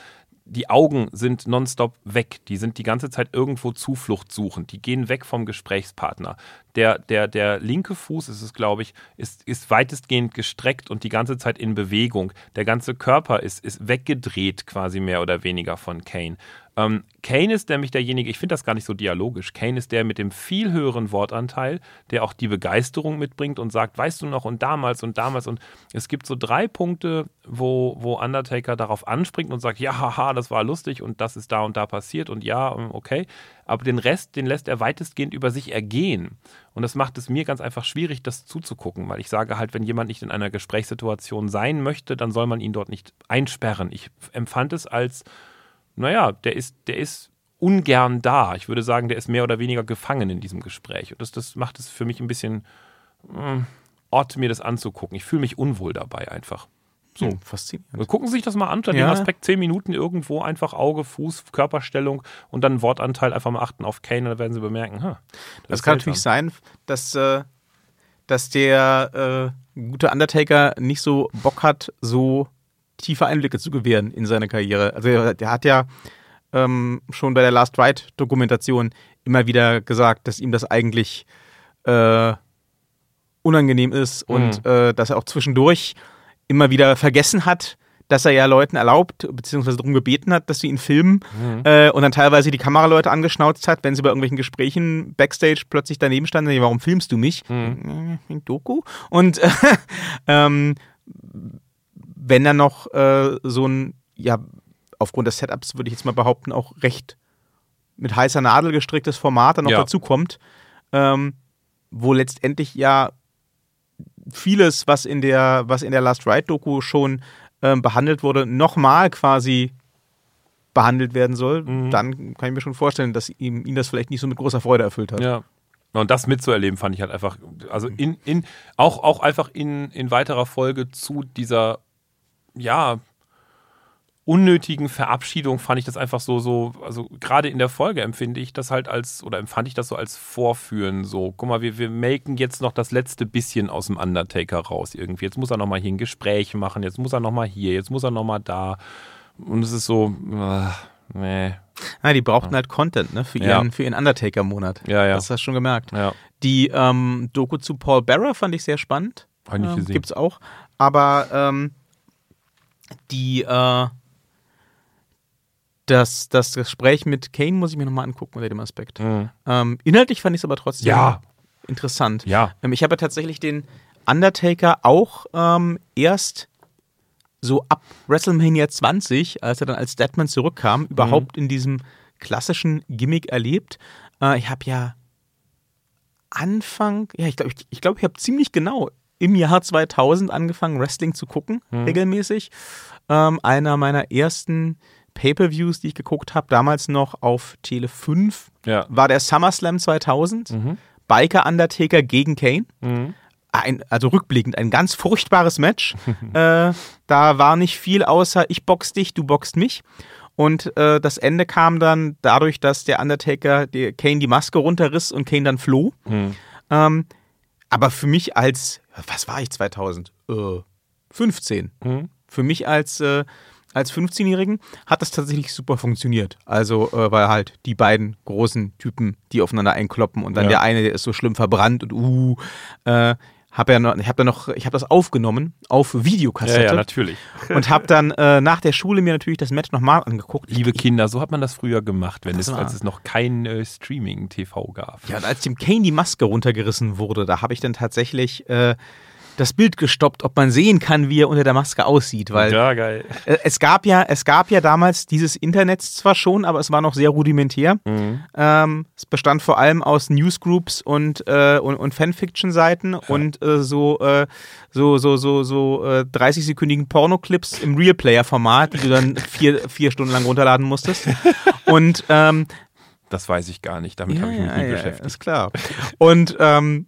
[SPEAKER 2] Die Augen sind nonstop weg. Die sind die ganze Zeit irgendwo Zuflucht suchend. Die gehen weg vom Gesprächspartner. Der, der, der linke Fuß ist es, glaube ich, ist, ist weitestgehend gestreckt und die ganze Zeit in Bewegung. Der ganze Körper ist, ist weggedreht, quasi mehr oder weniger von Kane. Ähm, Kane ist nämlich derjenige, ich finde das gar nicht so dialogisch. Kane ist der mit dem viel höheren Wortanteil, der auch die Begeisterung mitbringt und sagt, weißt du noch, und damals und damals. Und es gibt so drei Punkte, wo, wo Undertaker darauf anspringt und sagt, ja, haha, das war lustig und das ist da und da passiert und ja, ähm, okay. Aber den Rest, den lässt er weitestgehend über sich ergehen. Und das macht es mir ganz einfach schwierig, das zuzugucken, weil ich sage halt, wenn jemand nicht in einer Gesprächssituation sein möchte, dann soll man ihn dort nicht einsperren. Ich empfand es als naja, der ist, der ist ungern da. Ich würde sagen, der ist mehr oder weniger gefangen in diesem Gespräch. Und das, das macht es für mich ein bisschen äh, Ort, mir das anzugucken. Ich fühle mich unwohl dabei einfach. So.
[SPEAKER 1] Hm, faszinierend.
[SPEAKER 2] Gucken Sie sich das mal an, unter
[SPEAKER 1] Ja.
[SPEAKER 2] dem Aspekt 10 Minuten irgendwo einfach Auge, Fuß, Körperstellung und dann Wortanteil einfach mal achten auf Kane, dann werden Sie bemerken, ha,
[SPEAKER 1] Das
[SPEAKER 2] ist
[SPEAKER 1] kann natürlich sein, dass, äh, dass der äh, gute Undertaker nicht so Bock hat, so tiefe Einblicke zu gewähren in seine Karriere. Also der, der hat ja ähm, schon bei der Last Ride Dokumentation immer wieder gesagt, dass ihm das eigentlich äh, unangenehm ist und äh, dass er auch zwischendurch immer wieder vergessen hat, dass er ja Leuten erlaubt, beziehungsweise darum gebeten hat, dass sie ihn filmen äh, und dann teilweise die Kameraleute angeschnauzt hat, wenn sie bei irgendwelchen Gesprächen backstage plötzlich daneben standen, "Nee, warum filmst du mich?
[SPEAKER 2] Mhm.
[SPEAKER 1] Äh, Doku? Und äh, ähm, wenn dann noch äh, so ein, ja, aufgrund des Setups würde ich jetzt mal behaupten, auch recht mit heißer Nadel gestricktes Format dann noch
[SPEAKER 2] Ja.
[SPEAKER 1] dazu kommt, ähm, wo letztendlich ja vieles, was in der, was in der Last Ride-Doku schon ähm, behandelt wurde, nochmal quasi behandelt werden soll, mhm. dann kann ich mir schon vorstellen, dass ihm, ihn das vielleicht nicht so mit großer Freude erfüllt hat.
[SPEAKER 2] Ja. Und das mitzuerleben, fand ich halt einfach, also in, in, auch, auch einfach in, in weiterer Folge zu dieser, ja, unnötigen Verabschiedung fand ich das einfach so, so, also gerade in der Folge empfinde ich das halt als, oder empfand ich das so als Vorführen, so, guck mal, wir, wir melken jetzt noch das letzte bisschen aus dem Undertaker raus irgendwie. Jetzt muss er nochmal hier ein Gespräch machen, jetzt muss er nochmal hier, jetzt muss er nochmal da. Und es ist so, äh, nee.
[SPEAKER 1] Ja, die brauchten halt Content, ne, für ihren, ja. für ihren Undertaker-Monat.
[SPEAKER 2] Ja, ja.
[SPEAKER 1] Das hast du schon gemerkt.
[SPEAKER 2] Ja.
[SPEAKER 1] Die ähm, Doku zu Paul Bearer fand ich sehr spannend.
[SPEAKER 2] Hab ich nicht
[SPEAKER 1] ähm,
[SPEAKER 2] gesehen.
[SPEAKER 1] Gibt's auch. Aber ähm, die, äh, das, das Gespräch mit Kane muss ich mir nochmal angucken unter dem Aspekt.
[SPEAKER 2] Mhm.
[SPEAKER 1] Ähm, inhaltlich fand ich es aber trotzdem
[SPEAKER 2] Ja.
[SPEAKER 1] interessant.
[SPEAKER 2] Ja.
[SPEAKER 1] Ähm, ich habe ja tatsächlich den Undertaker auch ähm, erst so ab WrestleMania 20, als er dann als Deadman zurückkam, überhaupt in diesem klassischen Gimmick erlebt. Äh, ich habe ja Anfang, ja, ich glaube, ich, ich, glaub, ich habe ziemlich genau im Jahr 2000 angefangen, Wrestling zu gucken, regelmäßig. Ähm, einer meiner ersten Pay-per-Views, die ich geguckt habe, damals noch auf Tele 5,
[SPEAKER 2] Ja.
[SPEAKER 1] war der SummerSlam 2000.
[SPEAKER 2] Mhm.
[SPEAKER 1] Biker Undertaker gegen Kane.
[SPEAKER 2] Mhm.
[SPEAKER 1] Ein, also rückblickend, ein ganz furchtbares Match. äh, da war nicht viel außer ich box dich, du boxt mich. Und äh, das Ende kam dann dadurch, dass der Undertaker der Kane die Maske runterriss und Kane dann floh.
[SPEAKER 2] Mhm.
[SPEAKER 1] Ähm, aber für mich als, was war ich 2000? Äh, 15.
[SPEAKER 2] Mhm.
[SPEAKER 1] Für mich als, äh, als 15-Jährigen hat das tatsächlich super funktioniert. Also, äh, weil halt die beiden großen Typen, die aufeinander einkloppen und dann
[SPEAKER 2] Ja.
[SPEAKER 1] der eine, der ist so schlimm verbrannt und uh, äh, hab ja noch, ich habe da noch, ich habe das aufgenommen auf
[SPEAKER 2] Ja,
[SPEAKER 1] Videokassette
[SPEAKER 2] ja, natürlich.
[SPEAKER 1] und habe dann äh, nach der Schule mir natürlich das Match nochmal angeguckt.
[SPEAKER 2] Liebe Kinder, so hat man das früher gemacht, wenn es, als es noch kein äh, Streaming-TV gab.
[SPEAKER 1] Ja, und als dem Kane die Maske runtergerissen wurde, da habe ich dann tatsächlich äh, das Bild gestoppt, ob man sehen kann, wie er unter der Maske aussieht, weil
[SPEAKER 2] ja, geil.
[SPEAKER 1] Äh, Es gab ja, es gab ja damals dieses Internet zwar schon, aber es war noch sehr rudimentär.
[SPEAKER 2] Mhm.
[SPEAKER 1] Ähm, es bestand vor allem aus Newsgroups und, äh, und, und Fanfiction-Seiten und äh, so, äh, so, so, so, so äh, 30-sekündigen Pornoclips im Real-Player-Format, die du dann vier, vier Stunden lang runterladen musstest. Und ähm,
[SPEAKER 2] Das weiß ich gar nicht, damit habe ich mich nie beschäftigt.
[SPEAKER 1] ist klar. Und ähm,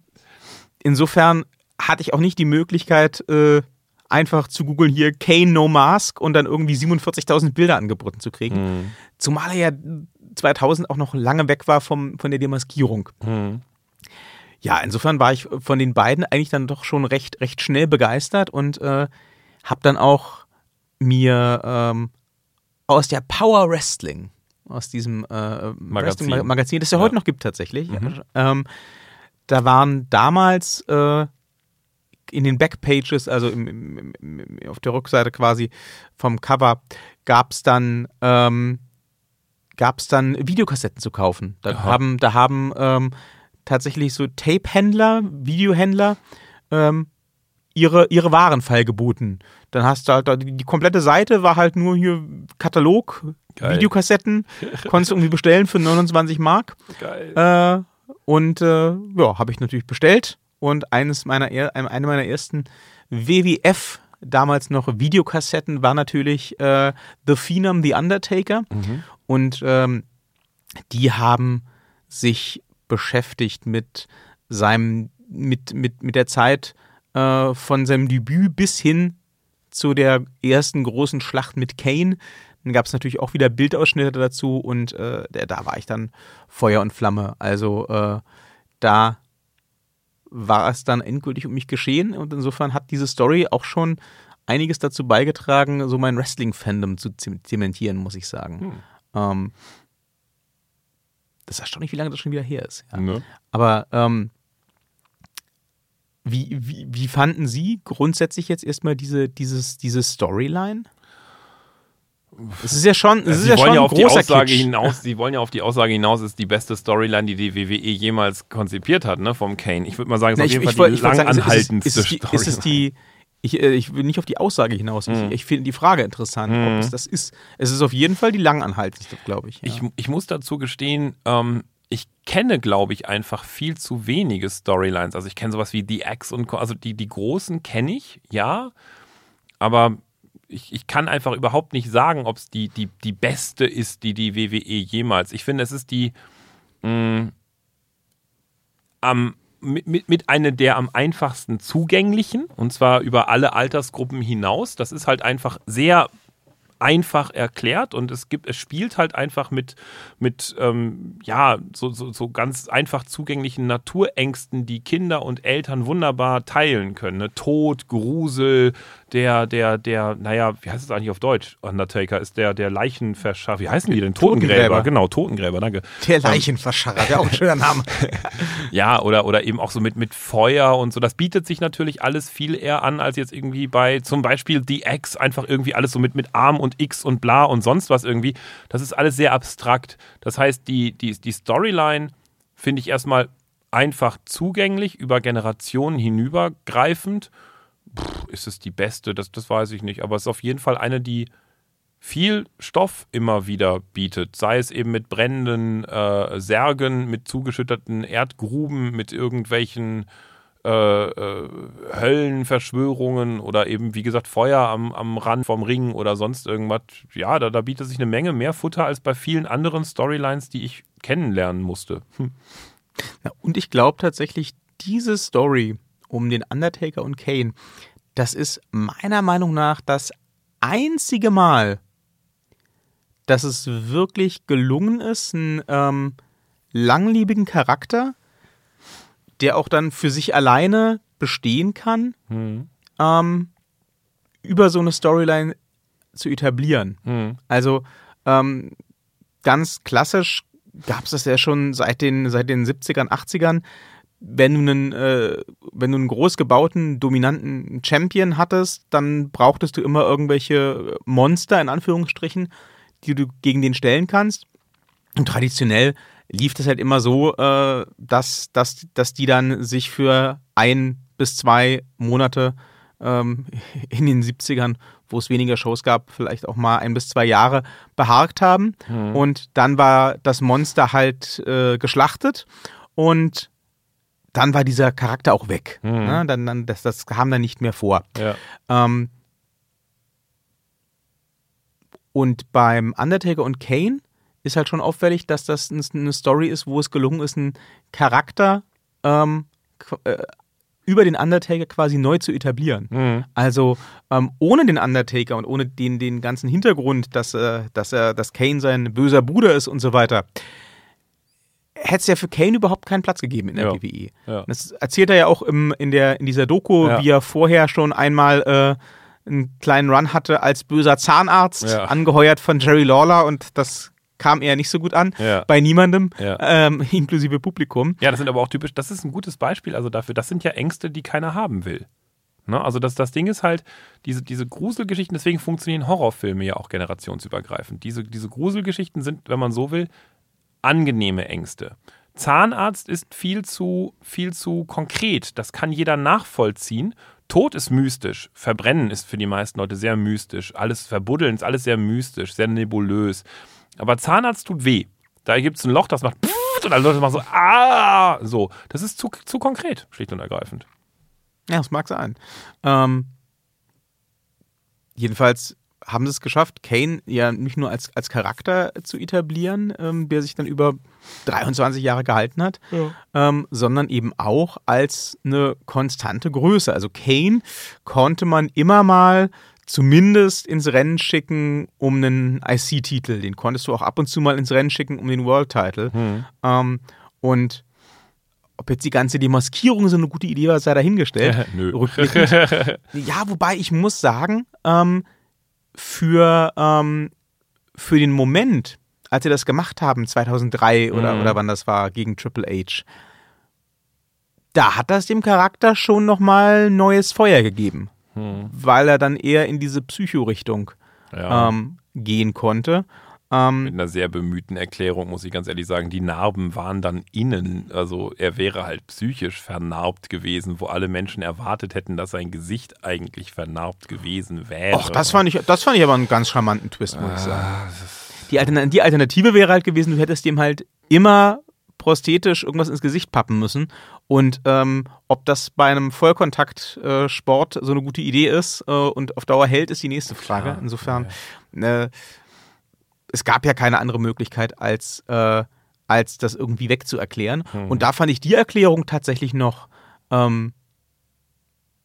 [SPEAKER 1] insofern hatte ich auch nicht die Möglichkeit, äh, einfach zu googeln hier Kane No Mask und dann irgendwie 47.000 Bilder angeboten zu kriegen.
[SPEAKER 2] Mhm.
[SPEAKER 1] Zumal er ja 2000 auch noch lange weg war vom, von der Demaskierung.
[SPEAKER 2] Mhm.
[SPEAKER 1] Ja, insofern war ich von den beiden eigentlich dann doch schon recht, recht schnell begeistert und äh, habe dann auch mir ähm, aus der Power Wrestling, aus diesem äh,
[SPEAKER 2] Magazin.
[SPEAKER 1] Wrestling Magazin, das es ja,
[SPEAKER 2] Ja.
[SPEAKER 1] heute noch gibt tatsächlich,
[SPEAKER 2] Mhm.
[SPEAKER 1] ähm, da waren damals äh, in den Backpages, also im, im, im, auf der Rückseite quasi vom Cover, gab es dann ähm, gab's dann Videokassetten zu kaufen. Da
[SPEAKER 2] Aha.
[SPEAKER 1] haben, da haben ähm, tatsächlich so Tape-Händler, Videohändler ähm, ihre, ihre Waren feilgeboten. Dann hast du halt, die komplette Seite war halt nur hier Katalog,
[SPEAKER 2] Geil.
[SPEAKER 1] Videokassetten, konntest du irgendwie bestellen für 29 Mark.
[SPEAKER 2] Geil.
[SPEAKER 1] Äh, und äh, ja, habe ich natürlich bestellt. Und eines meiner, er- eine meiner ersten WWF, damals noch Videokassetten, war natürlich äh, The Phenom, The Undertaker.
[SPEAKER 2] Mhm.
[SPEAKER 1] Und ähm, die haben sich beschäftigt mit seinem, mit, mit, mit der Zeit äh, von seinem Debüt bis hin zu der ersten großen Schlacht mit Kane. Dann gab es natürlich auch wieder Bildausschnitte dazu und äh, da war ich dann Feuer und Flamme. Also äh, da war es dann endgültig um mich geschehen und insofern hat diese Story auch schon einiges dazu beigetragen, so mein Wrestling-Fandom zu zem- zementieren, muss ich sagen.
[SPEAKER 2] Hm.
[SPEAKER 1] Ähm, das ist erstaunlich, wie lange das schon wieder her ist. Ja.
[SPEAKER 2] Ne?
[SPEAKER 1] Aber ähm, wie, wie, wie fanden Sie grundsätzlich jetzt erstmal diese, dieses, diese Storyline? Es ist ja schon, es ist
[SPEAKER 2] Sie
[SPEAKER 1] ja
[SPEAKER 2] wollen
[SPEAKER 1] schon
[SPEAKER 2] ja auf die Aussage
[SPEAKER 1] Kitsch.
[SPEAKER 2] hinaus, sie wollen ja auf die Aussage hinaus, ist die beste Storyline, die die WWE jemals konzipiert hat, ne, vom Kane. Ich würde mal sagen, es ist auf jeden Fall
[SPEAKER 1] wollt-
[SPEAKER 2] die
[SPEAKER 1] wollt sagen, ist
[SPEAKER 2] langanhaltendste
[SPEAKER 1] ist, es die, ist es die ich, äh, ich will nicht auf die Aussage hinaus. Ich,
[SPEAKER 2] Mhm.
[SPEAKER 1] ich finde die Frage interessant, ob es das ist. Es ist auf jeden Fall die langanhaltendste, glaube ich. Ja.
[SPEAKER 2] Ich, ich muss dazu gestehen, ähm, ich kenne, glaube ich, einfach viel zu wenige Storylines. Also ich kenne sowas wie The X und Co. Also die, die großen kenne ich, ja. Aber ich, ich kann einfach überhaupt nicht sagen, ob es die, die, die beste ist, die die WWE jemals. Ich finde, es ist die mh, mm, am mit, mit, mit einer der am einfachsten zugänglichen und zwar über alle Altersgruppen hinaus. Das ist halt einfach sehr einfach erklärt und es gibt, es spielt halt einfach mit, mit ähm, ja, so, so, so ganz einfach zugänglichen Naturängsten, die Kinder und Eltern wunderbar teilen können. Ne? Tod, Grusel, der, der, der, naja, wie heißt es eigentlich auf Deutsch? Undertaker ist der, der Leichenverschaffer. Wie heißen die denn? Totengräber. Totengräber. Genau, Totengräber, danke.
[SPEAKER 1] Der Leichenverscharrer, der auch ein schöner Name.
[SPEAKER 2] ja, oder, oder eben auch so mit, mit Feuer und so. Das bietet sich natürlich alles viel eher an, als jetzt irgendwie bei zum Beispiel The X, einfach irgendwie alles so mit, mit Arm und X und bla und sonst was irgendwie. Das ist alles sehr abstrakt. Das heißt, die, die, die Storyline finde ich erstmal einfach zugänglich, über Generationen hinübergreifend Pff, ist es die beste? Das, das weiß ich nicht. Aber es ist auf jeden Fall eine, die viel Stoff immer wieder bietet. Sei es eben mit brennenden äh, Särgen, mit zugeschütteten Erdgruben, mit irgendwelchen äh, äh, Höllenverschwörungen oder eben, wie gesagt, Feuer am, am Rand vom Ring oder sonst irgendwas. Ja, da, da bietet sich eine Menge mehr Futter als bei vielen anderen Storylines, die ich kennenlernen musste. Hm.
[SPEAKER 1] Ja, und ich glaube tatsächlich, diese Story um den Undertaker und Kane. Das ist meiner Meinung nach das einzige Mal, dass es wirklich gelungen ist, einen ähm, langlebigen Charakter, der auch dann für sich alleine bestehen kann, mhm. ähm, über so eine Storyline zu etablieren. Mhm. Also ähm, ganz klassisch gab es das ja schon seit den, seit den 70ern, 80ern, wenn du einen, äh, wenn du einen groß gebauten, dominanten Champion hattest, dann brauchtest du immer irgendwelche Monster, in Anführungsstrichen, die du gegen den stellen kannst. Und traditionell lief das halt immer so, äh, dass, dass, dass die dann sich für ein bis zwei Monate ähm, in den 70ern, wo es weniger Shows gab, vielleicht auch mal ein bis zwei Jahre beharkt haben. Mhm. Und dann war das Monster halt äh, geschlachtet. Und dann war dieser Charakter auch weg. Mhm. Ne? Dann, dann, das, das kam dann nicht mehr vor. Ja. Ähm, und beim Undertaker und Kane ist halt schon auffällig, dass das eine Story ist, wo es gelungen ist, einen Charakter ähm, äh, über den Undertaker quasi neu zu etablieren. Mhm. Also ähm, ohne den Undertaker und ohne den, den ganzen Hintergrund, dass, äh, dass er, dass Kane sein böser Bruder ist und so weiter, hätte es ja für Kane überhaupt keinen Platz gegeben in der ja. WWE. Ja. Das erzählt er ja auch im, in, der, in dieser Doku, ja. wie er vorher schon einmal äh, einen kleinen Run hatte als böser Zahnarzt, angeheuert von Jerry Lawler und das kam eher nicht so gut an bei niemandem, ähm, inklusive Publikum.
[SPEAKER 2] Ja, das sind aber auch typisch, das ist ein gutes Beispiel also dafür, das sind ja Ängste, die keiner haben will. Ne? Also das, das Ding ist halt, diese, diese Gruselgeschichten, deswegen funktionieren Horrorfilme ja auch generationsübergreifend. Diese, diese Gruselgeschichten sind, wenn man so will, angenehme Ängste. Zahnarzt ist viel zu, viel zu konkret. Das kann jeder nachvollziehen. Tod ist mystisch. Verbrennen ist für die meisten Leute sehr mystisch. Alles verbuddeln ist alles sehr mystisch, sehr nebulös. Aber Zahnarzt tut weh. Da gibt es ein Loch, das macht und alle Leute machen so, ah, so. Das ist zu, zu konkret, schlicht und ergreifend.
[SPEAKER 1] Ja, das mag sein. Ähm, jedenfalls haben sie es geschafft, Kane ja nicht nur als, als Charakter zu etablieren, ähm, der sich dann über 23 Jahre gehalten hat, ja. ähm, sondern eben auch als eine konstante Größe. Also Kane konnte man immer mal zumindest ins Rennen schicken um einen IC-Titel. Den konntest du auch ab und zu mal ins Rennen schicken um den World-Title. Mhm. Ähm, und ob jetzt die ganze Demaskierung so eine gute Idee war, sei dahingestellt.
[SPEAKER 2] Nö.
[SPEAKER 1] ja, wobei ich muss sagen, ähm, für, ähm, für den Moment, als sie das gemacht haben, 2003 oder, mhm. oder wann das war, gegen Triple H, da hat das dem Charakter schon nochmal neues Feuer gegeben. Mhm. Weil er dann eher in diese Psycho-Richtung ja. ähm, gehen konnte.
[SPEAKER 2] Ähm, Mit einer sehr bemühten Erklärung, muss ich ganz ehrlich sagen. Die Narben waren dann innen. Also er wäre halt psychisch vernarbt gewesen, wo alle Menschen erwartet hätten, dass sein Gesicht eigentlich vernarbt gewesen wäre.
[SPEAKER 1] Ach, das fand ich, das fand ich aber einen ganz charmanten Twist, muss ich sagen. Ah, die, Altern die Alternative wäre halt gewesen, du hättest dem halt immer prosthetisch irgendwas ins Gesicht pappen müssen. Und ähm, ob das bei einem Vollkontaktsport äh, so eine gute Idee ist äh, und auf Dauer hält, ist die nächste Frage. Insofern, äh, es gab ja keine andere Möglichkeit, als, äh, als das irgendwie wegzuerklären.
[SPEAKER 2] Mhm.
[SPEAKER 1] Und da fand ich die Erklärung tatsächlich noch ähm,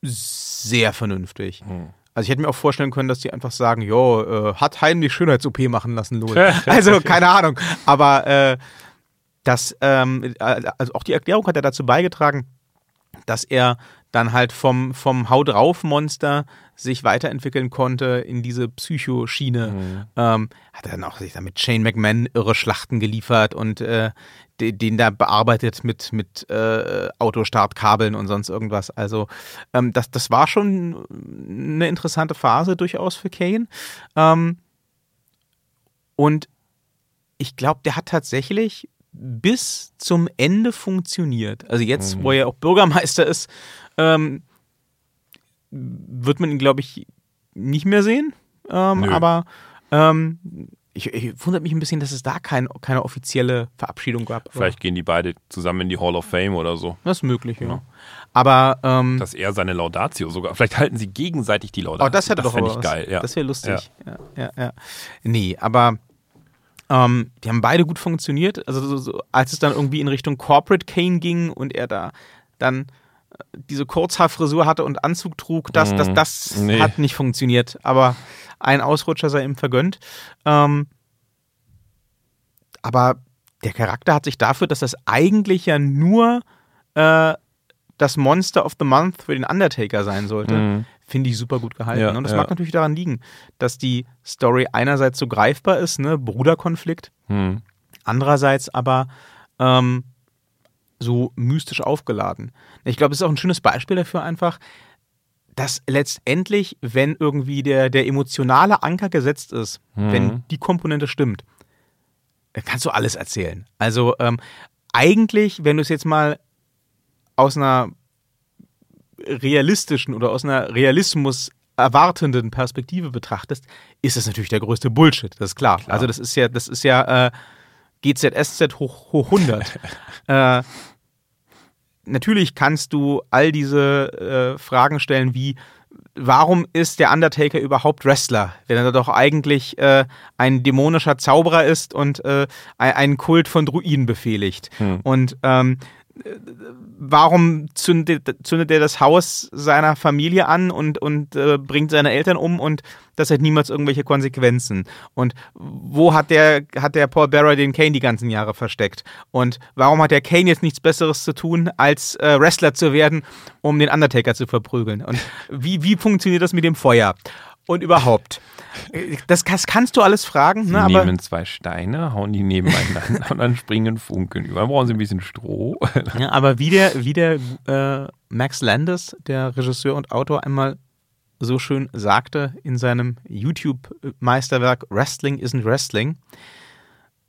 [SPEAKER 1] sehr vernünftig.
[SPEAKER 2] Hm.
[SPEAKER 1] Also ich hätte mir auch vorstellen können, dass die einfach sagen, jo, äh, hat heimlich Schönheits-OP machen lassen, Lol. also keine Ahnung. Aber äh, das, ähm, äh, also auch die Erklärung hat er dazu beigetragen, dass er dann halt vom, vom Hau drauf Monster sich weiterentwickeln konnte in diese Psychoschiene.
[SPEAKER 2] Mhm.
[SPEAKER 1] Ähm, hat er dann auch sich da mit Shane McMahon irre Schlachten geliefert und äh, den, den da bearbeitet mit, mit äh, Autostartkabeln und sonst irgendwas. Also ähm, das, das war schon eine interessante Phase durchaus für Kane. Ähm, und ich glaube, der hat tatsächlich bis zum Ende funktioniert. Also jetzt,
[SPEAKER 2] Mhm.
[SPEAKER 1] wo er auch Bürgermeister ist, ähm, wird man ihn, glaube ich, nicht mehr sehen. Ähm, aber ähm, ich, ich wundert mich ein bisschen, dass es da kein, keine offizielle Verabschiedung gab.
[SPEAKER 2] Vielleicht gehen die beide zusammen in die Hall of Fame oder so.
[SPEAKER 1] Das ist möglich, ja.
[SPEAKER 2] Ja.
[SPEAKER 1] Aber ähm,
[SPEAKER 2] Dass er seine Laudatio sogar. Vielleicht halten sie gegenseitig die Laudatio.
[SPEAKER 1] oh, das hätte doch
[SPEAKER 2] fänd
[SPEAKER 1] aber
[SPEAKER 2] ich geil. Ja.
[SPEAKER 1] Das wäre lustig. Ja. Ja, ja, Nee, aber ähm, die haben beide gut funktioniert. Also so, so, als es dann irgendwie in Richtung Corporate Kane ging und er da dann äh, diese Kurzhaarfrisur hatte und Anzug trug, das, das,
[SPEAKER 2] Mm,
[SPEAKER 1] das
[SPEAKER 2] nee.
[SPEAKER 1] hat nicht funktioniert. Aber ein Ausrutscher sei ihm vergönnt. Ähm, aber der Charakter hat sich dafür, dass das eigentlich ja nur äh, das Monster of the Month für den Undertaker sein sollte,
[SPEAKER 2] Mhm.
[SPEAKER 1] Finde ich super gut gehalten.
[SPEAKER 2] Ja,
[SPEAKER 1] und das
[SPEAKER 2] ja.
[SPEAKER 1] mag natürlich daran liegen, dass die Story einerseits so greifbar ist, ne, Bruderkonflikt,
[SPEAKER 2] Hm.
[SPEAKER 1] andererseits aber ähm, so mystisch aufgeladen. Ich glaube, es ist auch ein schönes Beispiel dafür einfach, dass letztendlich, wenn irgendwie der, der emotionale Anker gesetzt ist,
[SPEAKER 2] Mhm.
[SPEAKER 1] wenn die Komponente stimmt, kannst du alles erzählen. Also ähm, eigentlich, wenn du es jetzt mal aus einer realistischen oder aus einer Realismus erwartenden Perspektive betrachtest, ist das natürlich der größte Bullshit, das ist klar.
[SPEAKER 2] Klar.
[SPEAKER 1] Also das ist ja, das ist ja äh, GZSZ hoch, hoch 100. äh, natürlich kannst du all diese äh, Fragen stellen wie, warum ist der Undertaker überhaupt Wrestler, wenn er doch eigentlich äh, ein dämonischer Zauberer ist und äh, ein- einen Kult von Druiden befehligt?
[SPEAKER 2] Hm.
[SPEAKER 1] Und ähm, warum zündet, zündet er das Haus seiner Familie an und, und äh, bringt seine Eltern um und das hat niemals irgendwelche Konsequenzen? Und wo hat der, hat der Paul Bearer den Kane die ganzen Jahre versteckt? Und warum hat der Kane jetzt nichts Besseres zu tun, als äh, Wrestler zu werden, um den Undertaker zu verprügeln? Und wie, wie funktioniert das mit dem Feuer? Und überhaupt. Das, das kannst du alles fragen,
[SPEAKER 2] Sie
[SPEAKER 1] ne? aber
[SPEAKER 2] nehmen zwei Steine, hauen die nebeneinander und dann springen Funken über. Dann brauchen sie ein bisschen Stroh.
[SPEAKER 1] Ja, aber wie der, wie der äh, Max Landis, der Regisseur und Autor, einmal so schön sagte in seinem YouTube-Meisterwerk Wrestling isn't Wrestling,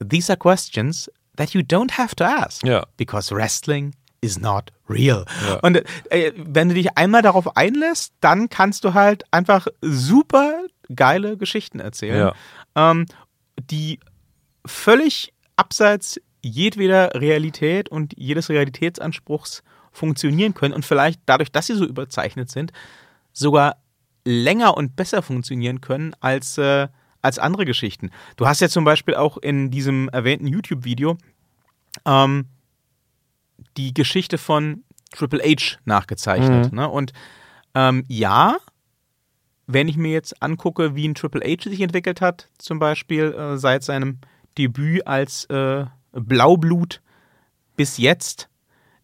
[SPEAKER 1] these are questions that you don't have to ask.
[SPEAKER 2] Ja.
[SPEAKER 1] Because wrestling is not real.
[SPEAKER 2] Ja.
[SPEAKER 1] Und äh, wenn du dich einmal darauf einlässt, dann kannst du halt einfach super geile Geschichten erzählen, ähm, die völlig abseits jedweder Realität und jedes Realitätsanspruchs funktionieren können und vielleicht dadurch, dass sie so überzeichnet sind, sogar länger und besser funktionieren können als, äh, als andere Geschichten. Du hast ja zum Beispiel auch in diesem erwähnten YouTube-Video ähm, die Geschichte von Triple H nachgezeichnet.
[SPEAKER 2] Mhm.
[SPEAKER 1] Ne? Und ähm, ja, wenn ich mir jetzt angucke, wie ein Triple H sich entwickelt hat, zum Beispiel äh, seit seinem Debüt als äh, Blaublut bis jetzt,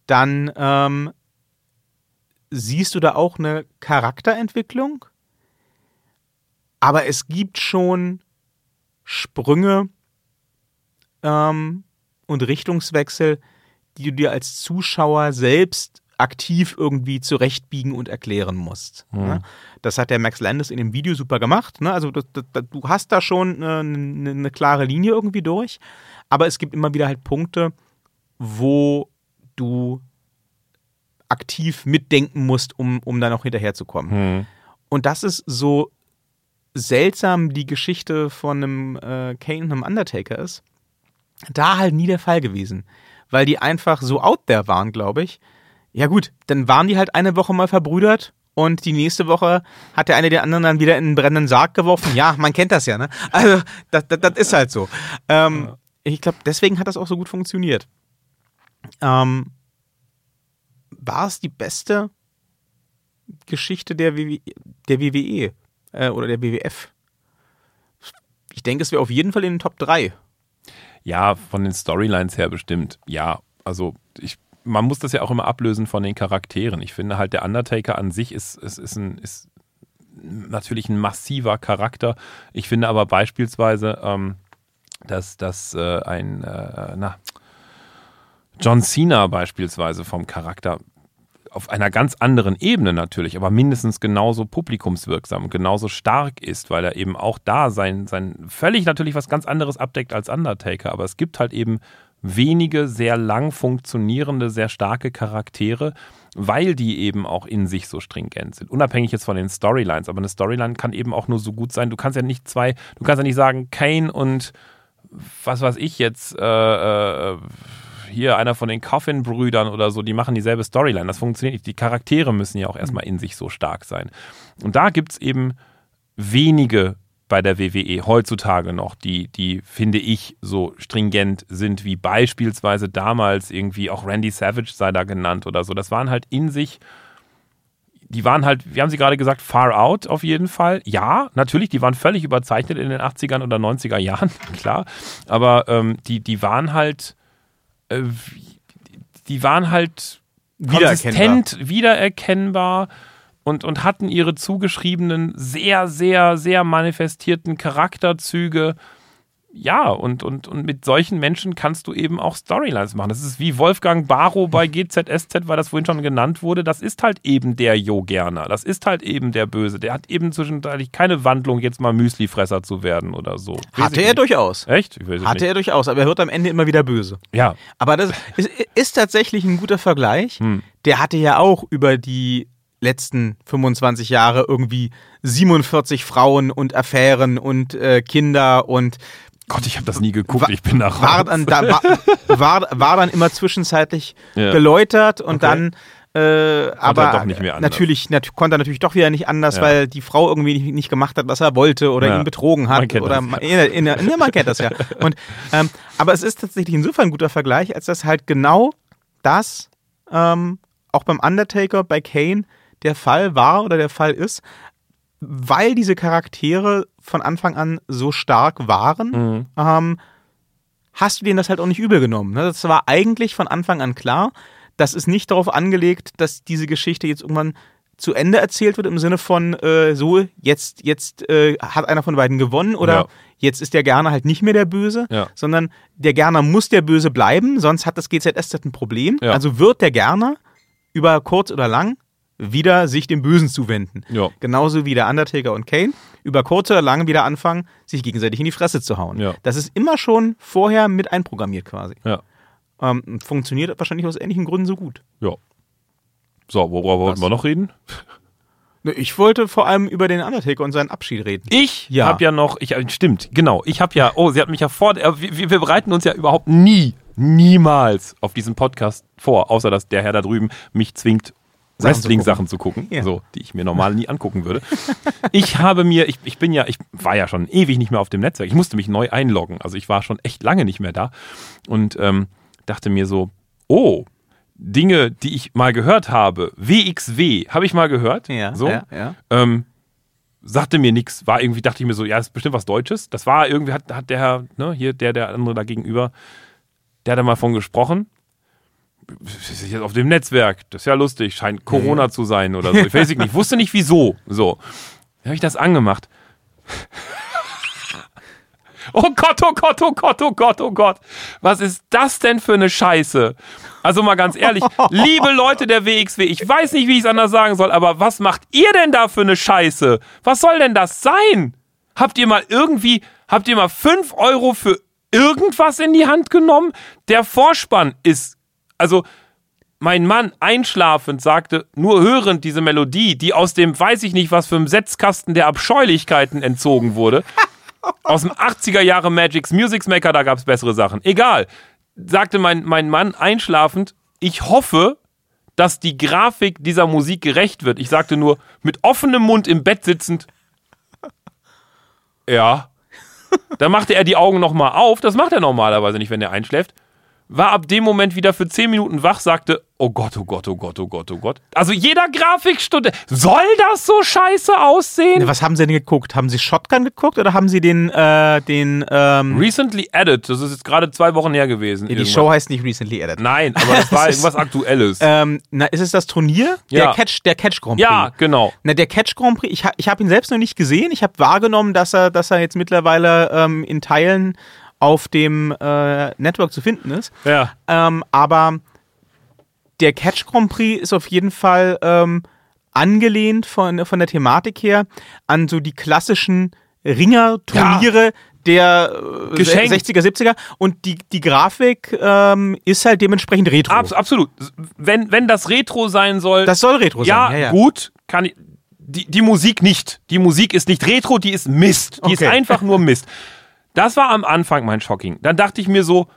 [SPEAKER 1] dann ähm, siehst du da auch eine Charakterentwicklung. Aber es gibt schon Sprünge ähm, und Richtungswechsel, die du dir als Zuschauer selbst aktiv irgendwie zurechtbiegen und erklären musst.
[SPEAKER 2] Mhm.
[SPEAKER 1] Ne? Das hat der Max Landis in dem Video super gemacht. Ne? Also das, das, das, du hast da schon eine, eine, eine klare Linie irgendwie durch, aber es gibt immer wieder halt Punkte, wo du aktiv mitdenken musst, um, um da noch hinterherzukommen.
[SPEAKER 2] Hm.
[SPEAKER 1] Und das ist so seltsam die Geschichte von einem äh, Kane und einem Undertaker ist, da halt nie der Fall gewesen. weil die einfach so out there waren, glaube ich. Ja gut, dann waren die halt eine Woche mal verbrüdert und die nächste Woche hat der eine den anderen dann wieder in einen brennenden Sarg geworfen. Ja, man kennt das ja, ne? Also, das, das, das ist halt so. Ähm, ja. Ich glaube, deswegen hat das auch so gut funktioniert. Ähm, war es die beste Geschichte der, WW, der WWE äh, oder der WWF? Ich denke, es wäre auf jeden Fall in den Top 3.
[SPEAKER 2] Ja, von den Storylines her bestimmt. Ja, also ich, man muss das ja auch immer ablösen von den Charakteren. Ich finde halt, der Undertaker an sich ist, ist, ist, ein, ist natürlich ein massiver Charakter. Ich finde aber beispielsweise, ähm, dass, dass äh, ein, äh, na, John Cena beispielsweise vom Charakter auf einer ganz anderen Ebene natürlich, aber mindestens genauso publikumswirksam und genauso stark ist, weil er eben auch da sein, sein völlig natürlich was ganz anderes abdeckt als Undertaker. Aber es gibt halt eben wenige sehr lang funktionierende, sehr starke Charaktere, weil die eben auch in sich so stringent sind. Unabhängig jetzt von den Storylines, aber eine Storyline kann eben auch nur so gut sein. Du kannst ja nicht zwei, du kannst ja nicht sagen, Kane und was weiß ich jetzt, äh, äh, hier einer von den Coffin-Brüdern oder so, die machen dieselbe Storyline. Das funktioniert nicht. Die Charaktere müssen ja auch erstmal in sich so stark sein. Und da gibt es eben wenige bei der WWE heutzutage noch, die, die, finde ich, so stringent sind, wie beispielsweise damals irgendwie auch Randy Savage sei da genannt oder so. Das waren halt in sich die waren halt, wie haben Sie gerade gesagt, far out auf jeden Fall. Ja, natürlich, die waren völlig überzeichnet in den 80ern oder 90er Jahren, klar. Aber ähm, die, die waren halt äh, die waren halt konsistent wiedererkennbar und, und hatten ihre zugeschriebenen, sehr, sehr, sehr manifestierten Charakterzüge ja, und, und, und mit solchen Menschen kannst du eben auch Storylines machen. Das ist wie Wolfgang Barrow bei GZSZ, weil das vorhin schon genannt wurde. Das ist halt eben der Jo Gerner. Das ist halt eben der Böse. Der hat eben zwischendurch keine Wandlung, jetzt mal Müslifresser zu werden oder so.
[SPEAKER 1] Hatte er nicht. durchaus.
[SPEAKER 2] Echt?
[SPEAKER 1] Hatte nicht. er durchaus, aber er wird am Ende immer wieder böse.
[SPEAKER 2] Ja.
[SPEAKER 1] Aber das ist, ist tatsächlich ein guter Vergleich. Hm. Der hatte ja auch über die letzten 25 Jahre irgendwie 47 Frauen und Affären und äh, Kinder und
[SPEAKER 2] Gott, ich habe das nie geguckt, ich bin nach
[SPEAKER 1] war dann, da, war, war, war, dann immer zwischenzeitlich ja. geläutert und okay. dann äh, aber natürlich nat konnte er natürlich doch wieder nicht anders, ja. weil die Frau irgendwie nicht, nicht, gemacht hat, was er wollte oder ja. ihn betrogen hat. Man kennt oder das. Man, in, in, in, man kennt das ja. Und, ähm, aber es ist tatsächlich insofern ein guter Vergleich, als dass halt genau das ähm, auch beim Undertaker, bei Kane der Fall war oder der Fall ist, weil diese Charaktere von Anfang an so stark waren, mhm. ähm, hast du denen das halt auch nicht übel genommen. Ne? Das war eigentlich von Anfang an klar. Das ist nicht darauf angelegt, dass diese Geschichte jetzt irgendwann zu Ende erzählt wird im Sinne von äh, so, jetzt, jetzt äh, hat einer von beiden gewonnen oder ja. jetzt ist der Gerner halt nicht mehr der Böse, ja. sondern der Gerner muss der Böse bleiben, sonst hat das GZS ein Problem. Ja. Also wird der Gerner über kurz oder lang wieder sich dem Bösen zuwenden. Ja. Genauso wie der Undertaker und Kane über kurz oder lang wieder anfangen, sich gegenseitig in die Fresse zu hauen. Ja. Das ist immer schon vorher mit einprogrammiert quasi.
[SPEAKER 2] Ja.
[SPEAKER 1] Ähm, funktioniert wahrscheinlich aus ähnlichen Gründen so gut.
[SPEAKER 2] Ja. So, worüber wollten wir noch reden?
[SPEAKER 1] Ne, ich wollte vor allem über den Undertaker und seinen Abschied reden.
[SPEAKER 2] Ich ja. habe ja noch, ich, stimmt, genau. Ich habe ja, oh, sie hat mich ja vor, äh, wir, wir bereiten uns ja überhaupt nie, niemals auf diesen Podcast vor, außer dass der Herr da drüben mich zwingt, Wrestling-Sachen zu gucken, ja. so, die ich mir normal nie angucken würde. Ich habe mir, ich, ich bin ja, ich war ja schon ewig nicht mehr auf dem Netzwerk. Ich musste mich neu einloggen. Also ich war schon echt lange nicht mehr da und ähm, dachte mir so, oh, Dinge, die ich mal gehört habe, WXW, habe ich mal gehört.
[SPEAKER 1] Ja,
[SPEAKER 2] so.
[SPEAKER 1] ja, ja.
[SPEAKER 2] Ähm, sagte mir nichts, war irgendwie, dachte ich mir so, ja, das ist bestimmt was Deutsches. Das war irgendwie, hat, hat der Herr, ne, hier, der, der andere da gegenüber, der hat da mal von gesprochen jetzt auf dem Netzwerk, das ist ja lustig, scheint Corona zu sein oder so. Ich weiß nicht, ich wusste nicht wieso. So. Dann habe ich das angemacht. Oh Gott, oh Gott, oh Gott, oh Gott, oh Gott. Was ist das denn für eine Scheiße? Also mal ganz ehrlich, liebe Leute der WXW, ich weiß nicht, wie ich es anders sagen soll, aber was macht ihr denn da für eine Scheiße? Was soll denn das sein? Habt ihr mal irgendwie, habt ihr mal 5 Euro für irgendwas in die Hand genommen? Der Vorspann ist also mein Mann einschlafend sagte, nur hörend diese Melodie, die aus dem weiß ich nicht was für einem Setzkasten der Abscheulichkeiten entzogen wurde, aus dem 80er Jahre Magic's Music Maker, da gab es bessere Sachen. Egal. sagte mein, mein Mann einschlafend, ich hoffe, dass die Grafik dieser Musik gerecht wird. Ich sagte nur, mit offenem Mund im Bett sitzend, ja. Dann machte er die Augen nochmal auf. Das macht er normalerweise nicht, wenn er einschläft war ab dem Moment wieder für 10 Minuten wach, sagte, oh Gott, oh Gott, oh Gott, oh Gott, oh Gott. Also jeder Grafikstunde, soll das so scheiße aussehen?
[SPEAKER 1] Was haben Sie denn geguckt? Haben Sie Shotgun geguckt oder haben Sie den, äh, den, ähm
[SPEAKER 2] Recently Added, das ist jetzt gerade zwei Wochen her gewesen.
[SPEAKER 1] Ja, die Show heißt nicht Recently Added.
[SPEAKER 2] Nein, aber das war irgendwas Aktuelles.
[SPEAKER 1] Ähm, na, ist es das Turnier?
[SPEAKER 2] Ja.
[SPEAKER 1] Der Catch, der Catch Grand Prix.
[SPEAKER 2] Ja, genau.
[SPEAKER 1] Na, der Catch Grand Prix, ich, ha, ich habe ihn selbst noch nicht gesehen. Ich habe wahrgenommen, dass er, dass er jetzt mittlerweile ähm, in Teilen auf dem äh, Network zu finden ist.
[SPEAKER 2] Ja.
[SPEAKER 1] Ähm, aber der Catch Grand Prix ist auf jeden Fall ähm, angelehnt von, von der Thematik her an so die klassischen Ringer-Turniere. Der äh,
[SPEAKER 2] Geschenkt.
[SPEAKER 1] 60er, 70er und die, die Grafik ähm, ist halt dementsprechend retro.
[SPEAKER 2] Abs absolut. Wenn, wenn das Retro sein soll.
[SPEAKER 1] Das soll retro
[SPEAKER 2] ja,
[SPEAKER 1] sein. Ja, ja.
[SPEAKER 2] gut, kann ich. Die, die Musik nicht. Die Musik ist nicht Retro, die ist Mist. Die ist
[SPEAKER 1] Okay.
[SPEAKER 2] einfach nur Mist. Das war am Anfang mein Shocking. Dann dachte ich mir so,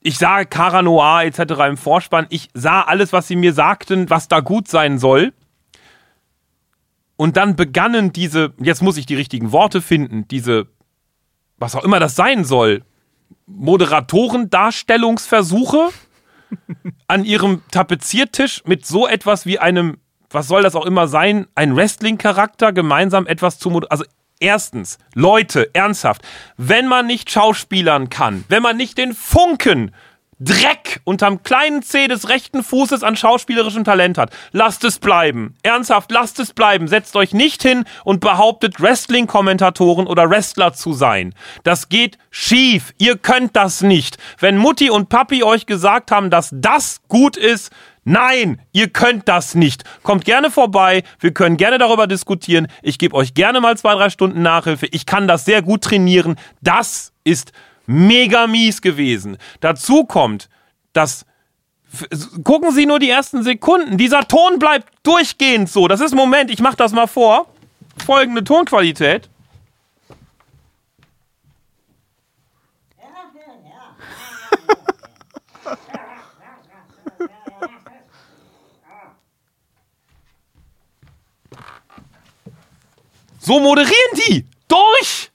[SPEAKER 2] ich sah Cara Noir etc. im Vorspann. Ich sah alles, was sie mir sagten, was da gut sein soll. Und dann begannen diese, jetzt muss ich die richtigen Worte finden, diese, was auch immer das sein soll, Moderatorendarstellungsversuche an ihrem Tapeziertisch mit so etwas wie einem, was soll das auch immer sein, ein Wrestling-Charakter gemeinsam etwas zu Also erstens, Leute, ernsthaft, wenn man nicht schauspielern kann, wenn man nicht den Funken Dreck unterm kleinen C des rechten Fußes an schauspielerischem Talent hat. Lasst es bleiben. Ernsthaft, lasst es bleiben. Setzt euch nicht hin und behauptet, Wrestling-Kommentatoren oder Wrestler zu sein. Das geht schief. Ihr könnt das nicht. Wenn Mutti und Papi euch gesagt haben, dass das gut ist, Nein, ihr könnt das nicht. Kommt gerne vorbei. Wir können gerne darüber diskutieren. Ich gebe euch gerne mal zwei, drei Stunden Nachhilfe. Ich kann das sehr gut trainieren. Das ist mega mies gewesen. Dazu kommt, dass gucken Sie nur die ersten Sekunden. Dieser Ton bleibt durchgehend so. Das ist Moment, ich mache das mal vor. Folgende Tonqualität. So moderieren die. Durch.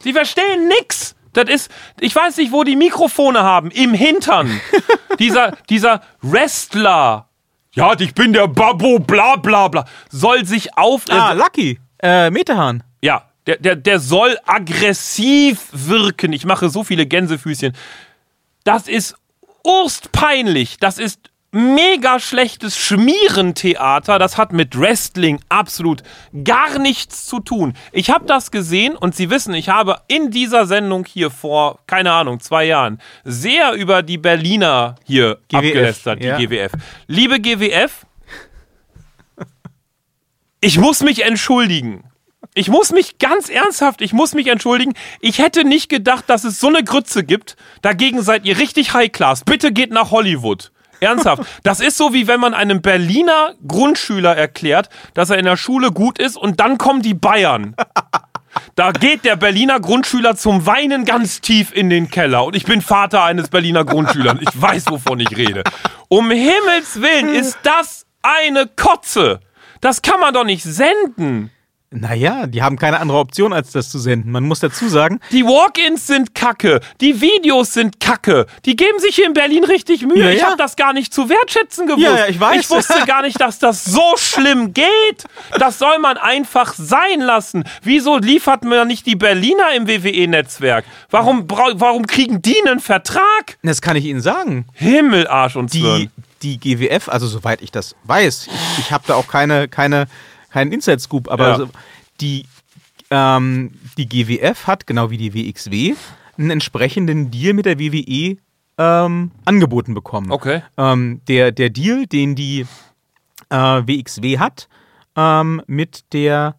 [SPEAKER 2] Sie verstehen nix. Das ist, ich weiß nicht, wo die Mikrofone haben. Im Hintern. dieser, dieser Wrestler. Ja, ich bin der Babbo, bla bla bla. Soll sich auf.
[SPEAKER 1] Ah, Lucky. Äh, Metahahn.
[SPEAKER 2] Ja, der, der, der soll aggressiv wirken. Ich mache so viele Gänsefüßchen. Das ist urstpeinlich. Das ist mega schlechtes Schmierentheater. Das hat mit Wrestling absolut gar nichts zu tun. Ich habe das gesehen und Sie wissen, ich habe in dieser Sendung hier vor, keine Ahnung, zwei Jahren sehr über die Berliner hier
[SPEAKER 1] GWF,
[SPEAKER 2] abgelästert, die
[SPEAKER 1] ja.
[SPEAKER 2] GWF. Liebe GWF, ich muss mich entschuldigen. Ich muss mich ganz ernsthaft, ich muss mich entschuldigen. Ich hätte nicht gedacht, dass es so eine Grütze gibt. Dagegen seid ihr richtig High Class. Bitte geht nach Hollywood. Ernsthaft. Das ist so, wie wenn man einem Berliner Grundschüler erklärt, dass er in der Schule gut ist und dann kommen die Bayern. Da geht der Berliner Grundschüler zum Weinen ganz tief in den Keller. Und ich bin Vater eines Berliner Grundschülers. Ich weiß, wovon ich rede. Um Himmels Willen ist das eine Kotze. Das kann man doch nicht senden.
[SPEAKER 1] Naja, die haben keine andere Option, als das zu senden. Man muss dazu sagen,
[SPEAKER 2] Die Walk-ins sind kacke. Die Videos sind kacke. Die geben sich hier in Berlin richtig Mühe.
[SPEAKER 1] Ja,
[SPEAKER 2] Ich
[SPEAKER 1] ja.
[SPEAKER 2] habe das gar nicht zu wertschätzen gewusst.
[SPEAKER 1] Ja, ja, ich weiß.
[SPEAKER 2] Ich wusste gar nicht, dass das so schlimm geht. Das soll man einfach sein lassen. Wieso liefert man nicht die Berliner im WWE-Netzwerk? Warum, warum kriegen die einen Vertrag?
[SPEAKER 1] das kann ich Ihnen sagen.
[SPEAKER 2] Himmel, Arsch und
[SPEAKER 1] Die,
[SPEAKER 2] Zwirn.
[SPEAKER 1] die GWF, also soweit ich das weiß, ich, ich habe da auch keine, keine, keinen Inside-Scoop, aber
[SPEAKER 2] Ja.
[SPEAKER 1] so, die, ähm, die GWF hat, genau wie die WXW, einen entsprechenden Deal mit der WWE ähm, angeboten bekommen.
[SPEAKER 2] Okay.
[SPEAKER 1] Ähm, der, der Deal, den die äh, WXW hat ähm, mit der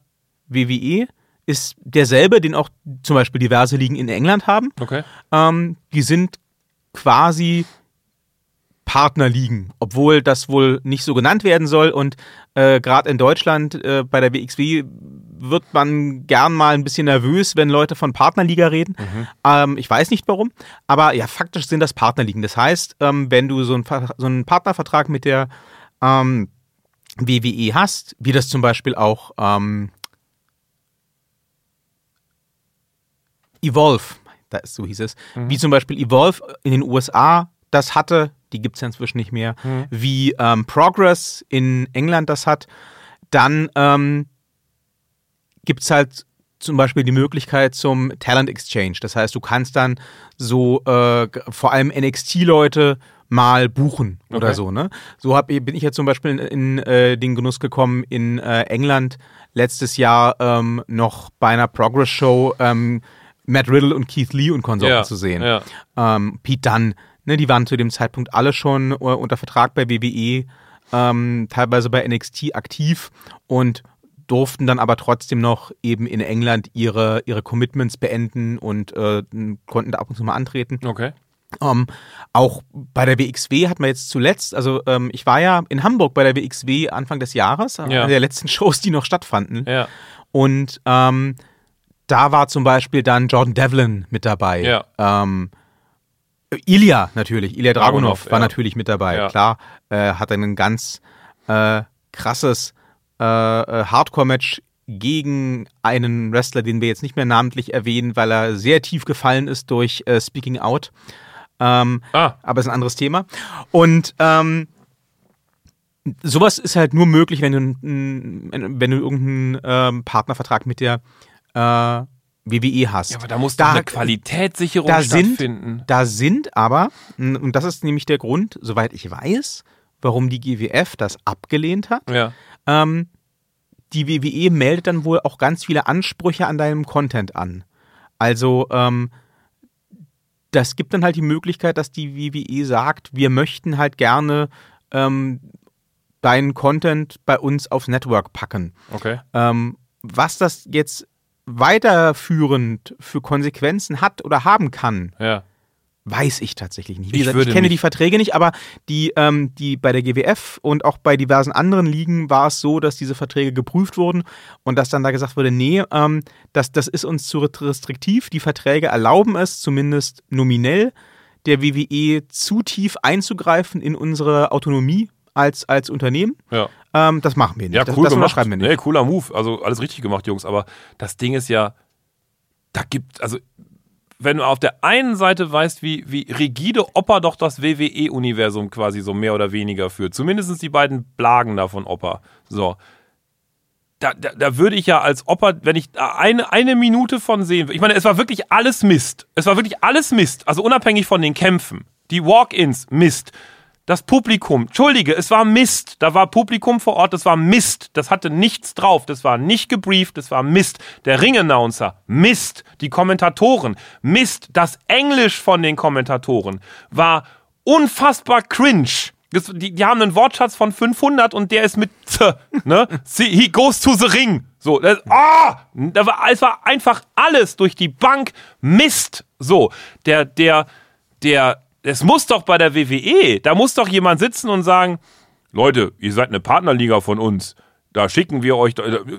[SPEAKER 1] WWE, ist derselbe, den auch zum Beispiel diverse Ligen in England haben.
[SPEAKER 2] Okay.
[SPEAKER 1] Ähm, die sind quasi Partnerligen, obwohl das wohl nicht so genannt werden soll. Und äh, gerade in Deutschland äh, bei der WXW wird man gern mal ein bisschen nervös, wenn Leute von Partnerliga reden. Mhm. Ähm, ich weiß nicht warum, aber ja, faktisch sind das Partnerligen. Das heißt, ähm, wenn du so, ein, so einen Partnervertrag mit der ähm, WWE hast, wie das zum Beispiel auch ähm, Evolve, so hieß es, mhm. wie zum Beispiel Evolve in den USA das hatte, die gibt es ja inzwischen nicht mehr, mhm. wie ähm, Progress in England das hat, dann ähm, gibt es halt zum Beispiel die Möglichkeit zum Talent Exchange. Das heißt, du kannst dann so äh, vor allem NXT-Leute mal buchen okay. oder so. Ne? So hab, bin ich jetzt zum Beispiel in, in äh, den Genuss gekommen, in äh, England letztes Jahr ähm, noch bei einer Progress-Show ähm, Matt Riddle und Keith Lee und Konsorten ja, zu sehen. Ja. Ähm, Pete Dunne, ne, die waren zu dem Zeitpunkt alle schon uh, unter Vertrag bei WWE, ähm, teilweise bei NXT aktiv und durften dann aber trotzdem noch eben in England ihre, ihre Commitments beenden und äh, konnten da ab und zu mal antreten.
[SPEAKER 2] Okay.
[SPEAKER 1] Ähm, auch bei der WXW hat man jetzt zuletzt, also ähm, ich war ja in Hamburg bei der WXW Anfang des Jahres, ja. einer der letzten Shows, die noch stattfanden.
[SPEAKER 2] Ja.
[SPEAKER 1] Und ähm, da war zum Beispiel dann Jordan Devlin mit dabei.
[SPEAKER 2] Ja.
[SPEAKER 1] Ilya natürlich, Ilya Dragunov, Dragunov war ja. natürlich mit dabei. Ja. Klar, äh, hat ein ganz äh, krasses äh, äh, Hardcore-Match gegen einen Wrestler, den wir jetzt nicht mehr namentlich erwähnen, weil er sehr tief gefallen ist durch äh, Speaking Out. Ähm, ah. Aber ist ein anderes Thema. Und ähm, sowas ist halt nur möglich, wenn du, wenn du irgendeinen ähm, Partnervertrag mit der äh, WWE hast. Ja,
[SPEAKER 2] aber da muss da, eine Qualitätssicherung da stattfinden.
[SPEAKER 1] Sind, da sind aber, und das ist nämlich der Grund, soweit ich weiß, warum die GWF das abgelehnt hat.
[SPEAKER 2] Ja.
[SPEAKER 1] Ähm, die WWE meldet dann wohl auch ganz viele Ansprüche an deinem Content an. Also, ähm, das gibt dann halt die Möglichkeit, dass die WWE sagt, wir möchten halt gerne ähm, deinen Content bei uns aufs Network packen.
[SPEAKER 2] Okay.
[SPEAKER 1] Ähm, was das jetzt weiterführend für Konsequenzen hat oder haben kann,
[SPEAKER 2] ja.
[SPEAKER 1] weiß ich tatsächlich nicht. Wie ich, gesagt, ich kenne die Verträge nicht, aber die, ähm, die bei der GWF und auch bei diversen anderen Ligen war es so, dass diese Verträge geprüft wurden und dass dann da gesagt wurde, nee, ähm, das, das ist uns zu restriktiv. Die Verträge erlauben es zumindest nominell der WWE zu tief einzugreifen in unsere Autonomie als, als Unternehmen.
[SPEAKER 2] Ja.
[SPEAKER 1] Ähm, das machen wir nicht.
[SPEAKER 2] Ja, cool das, das unterschreiben wir nicht. Nee, cooler Move. Also alles richtig gemacht, Jungs. Aber das Ding ist ja, da gibt, also wenn du auf der einen Seite weißt, wie, wie rigide Opa doch das WWE-Universum quasi so mehr oder weniger führt. Zumindest die beiden Blagen da von Opa. So. Da, da, da, würde ich ja als Opa, wenn ich eine, eine Minute von sehen würde, ich meine, es war wirklich alles Mist. Es war wirklich alles Mist. Also unabhängig von den Kämpfen. Die Walk-ins, Mist. Das Publikum, entschuldige, es war Mist. Da war Publikum vor Ort, das war Mist. Das hatte nichts drauf. Das war nicht gebrieft, das war Mist. Der Ring-Announcer, Mist. Die Kommentatoren, Mist. Das Englisch von den Kommentatoren war unfassbar cringe. Das, die, die, haben einen Wortschatz von 500 und der ist mit Z, ne? He goes to the ring. So, das, ah, da war, es war einfach alles durch die Bank Mist. So, der, der, der es muss doch bei der WWE, da muss doch jemand sitzen und sagen, Leute, ihr seid eine Partnerliga von uns. Da schicken wir euch,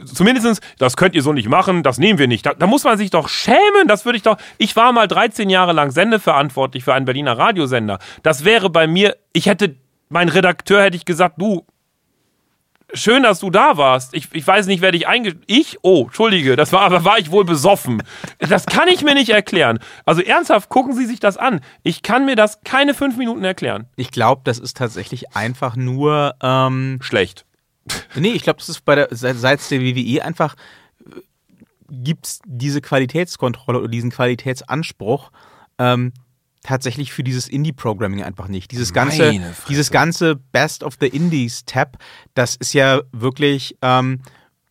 [SPEAKER 2] zumindestens, das könnt ihr so nicht machen, das nehmen wir nicht. Da, da, muss man sich doch schämen, das würde ich doch. Ich war mal 13 Jahre lang sendeverantwortlich für einen Berliner Radiosender. Das wäre bei mir, ich hätte, mein Redakteur hätte ich gesagt, du, schön, dass du da warst. Ich, ich weiß nicht, wer dich einge... Ich? Oh, entschuldige, das war, aber war ich wohl besoffen. Das kann ich mir nicht erklären. Also ernsthaft, gucken Sie sich das an. Ich kann mir das keine fünf Minuten erklären.
[SPEAKER 1] Ich glaube, das ist tatsächlich einfach nur... Ähm,
[SPEAKER 2] Schlecht.
[SPEAKER 1] Nee, ich glaube, das ist bei der, seit der WWE einfach äh, gibt es diese Qualitätskontrolle oder diesen Qualitätsanspruch, ähm, tatsächlich für dieses Indie-Programming einfach nicht. Dieses ganze, dieses ganze Best of the Indies-Tab, das ist ja wirklich ähm,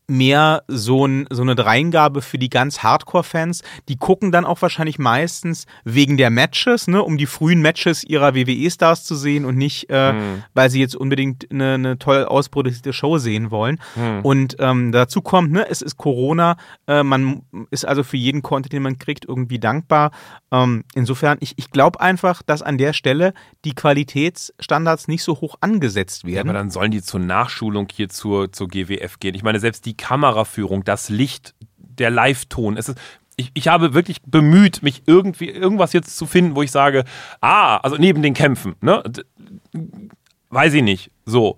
[SPEAKER 1] mehr so, ein, so eine Dreingabe für die ganz Hardcore-Fans. Die gucken dann auch wahrscheinlich meistens wegen der Matches, ne, um die frühen Matches ihrer WWE-Stars zu sehen und nicht, äh, mhm. weil sie jetzt unbedingt eine, eine toll ausproduzierte Show sehen wollen. Mhm. Und ähm, dazu kommt, ne, es ist Corona, äh, man ist also für jeden Content, den man kriegt, irgendwie dankbar. Ähm, insofern, ich, ich glaube einfach, dass an der Stelle die Qualitätsstandards nicht so hoch angesetzt werden. Ja,
[SPEAKER 2] aber dann sollen die zur Nachschulung hier zur, zur GWF gehen. Ich meine, selbst die die Kameraführung, das Licht, der Live-Ton. Es ist, ich, ich habe wirklich bemüht, mich irgendwie irgendwas jetzt zu finden, wo ich sage, ah, also neben den Kämpfen, ne? Weiß ich nicht. So.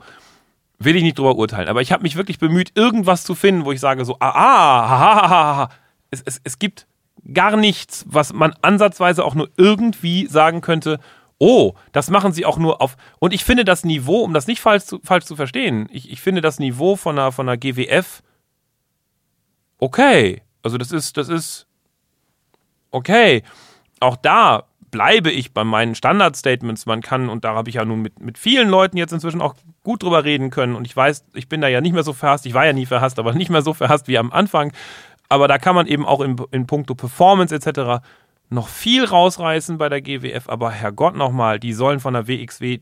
[SPEAKER 2] Will ich nicht drüber urteilen. Aber ich habe mich wirklich bemüht, irgendwas zu finden, wo ich sage, so, ah, ah, ha, ha, ha, ha. Es, es, es gibt gar nichts, was man ansatzweise auch nur irgendwie sagen könnte, oh, das machen sie auch nur auf. Und ich finde das Niveau, um das nicht falsch zu, falsch zu verstehen, ich, ich finde das Niveau von einer, von einer GWF okay. Also das ist, das ist okay. Auch da bleibe ich bei meinen Standardstatements. Man kann, und da habe ich ja nun mit, mit vielen Leuten jetzt inzwischen auch gut drüber reden können. Und ich weiß, ich bin da ja nicht mehr so verhasst. Ich war ja nie verhasst, aber nicht mehr so verhasst wie am Anfang. Aber da kann man eben auch in, in puncto Performance etc. noch viel rausreißen bei der GWF. Aber Herrgott nochmal, die sollen von der WXW.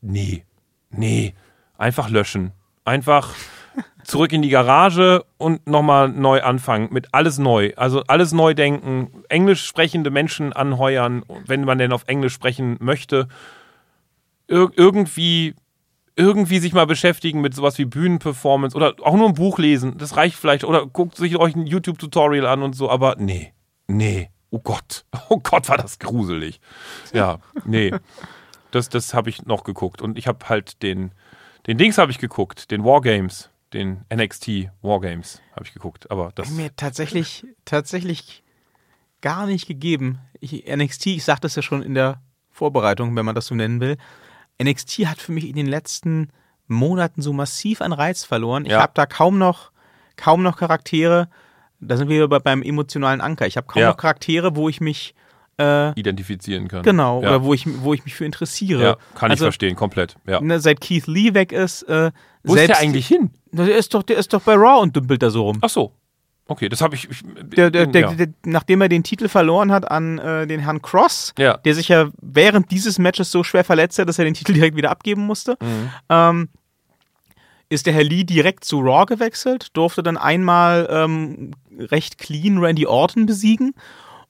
[SPEAKER 2] Nee, nee. Einfach löschen. Einfach zurück in die Garage und nochmal neu anfangen mit alles neu. Also alles neu denken, englisch sprechende Menschen anheuern, wenn man denn auf Englisch sprechen möchte. Ir irgendwie, irgendwie sich mal beschäftigen mit sowas wie Bühnenperformance oder auch nur ein Buch lesen. Das reicht vielleicht. Oder guckt sich euch ein YouTube-Tutorial an und so, aber nee, nee. Oh Gott, oh Gott, war das gruselig. Ja, nee. Das, das habe ich noch geguckt. Und ich habe halt den, den Dings habe ich geguckt, den Wargames den NXT Wargames habe ich geguckt, aber das
[SPEAKER 1] mir tatsächlich tatsächlich gar nicht gegeben. Ich, NXT, ich sagte es ja schon in der Vorbereitung, wenn man das so nennen will. NXT hat für mich in den letzten Monaten so massiv an Reiz verloren. Ich ja. habe da kaum noch kaum noch Charaktere. Da sind wir beim emotionalen Anker. Ich habe kaum ja. noch Charaktere, wo ich mich
[SPEAKER 2] äh, identifizieren kann.
[SPEAKER 1] Genau, ja. oder wo ich, wo ich mich für interessiere. Ja,
[SPEAKER 2] kann also, ich verstehen, komplett. Ja.
[SPEAKER 1] Ne, seit Keith Lee weg ist, äh,
[SPEAKER 2] wo selbst, ist der eigentlich hin?
[SPEAKER 1] Der ist doch, der ist doch bei Raw und dümpelt da so rum.
[SPEAKER 2] Ach so. Okay, das habe ich. ich
[SPEAKER 1] der, der, der, ja. nachdem er den Titel verloren hat an äh, den Herrn Cross, ja. der sich ja während dieses Matches so schwer verletzt hat, dass er den Titel direkt wieder abgeben musste, mhm. ähm, ist der Herr Lee direkt zu Raw gewechselt, durfte dann einmal ähm, recht clean Randy Orton besiegen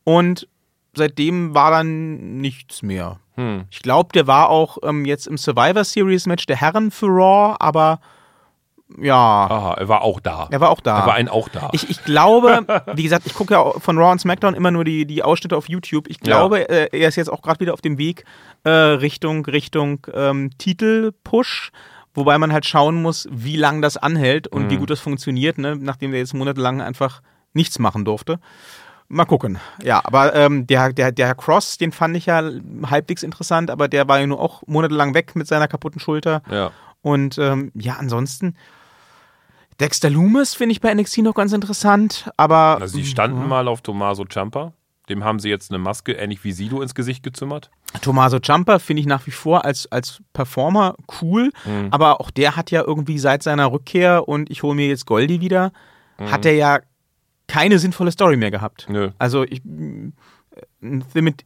[SPEAKER 1] und seitdem war dann nichts mehr. Hm. Ich glaube, der war auch ähm, jetzt im Survivor Series Match der Herren für Raw, aber ja.
[SPEAKER 2] Aha, er war auch da.
[SPEAKER 1] Er war auch da.
[SPEAKER 2] Er war ein auch da.
[SPEAKER 1] Ich, ich glaube, wie gesagt, ich gucke ja von Raw und SmackDown immer nur die, die Ausschnitte auf YouTube. Ich glaube, ja. äh, er ist jetzt auch gerade wieder auf dem Weg äh, Richtung, Richtung ähm, Titelpush. Wobei man halt schauen muss, wie lange das anhält und mhm. wie gut das funktioniert, ne? nachdem er jetzt monatelang einfach nichts machen durfte. Mal gucken. Ja, aber ähm, der, der, der Cross, den fand ich ja halbwegs interessant, aber der war ja nur auch monatelang weg mit seiner kaputten Schulter.
[SPEAKER 2] Ja.
[SPEAKER 1] Und ähm, ja, ansonsten Dexter Loomis finde ich bei NXT noch ganz interessant, aber.
[SPEAKER 2] Also sie standen ja. mal auf Tommaso Ciampa. Dem haben sie jetzt eine Maske, ähnlich wie Sido, ins Gesicht gezimmert.
[SPEAKER 1] Tommaso Ciampa finde ich nach wie vor als, als Performer cool, mhm. aber auch der hat ja irgendwie seit seiner Rückkehr und ich hole mir jetzt Goldie wieder, mhm. hat er ja keine sinnvolle Story mehr gehabt.
[SPEAKER 2] Nö.
[SPEAKER 1] Also ich,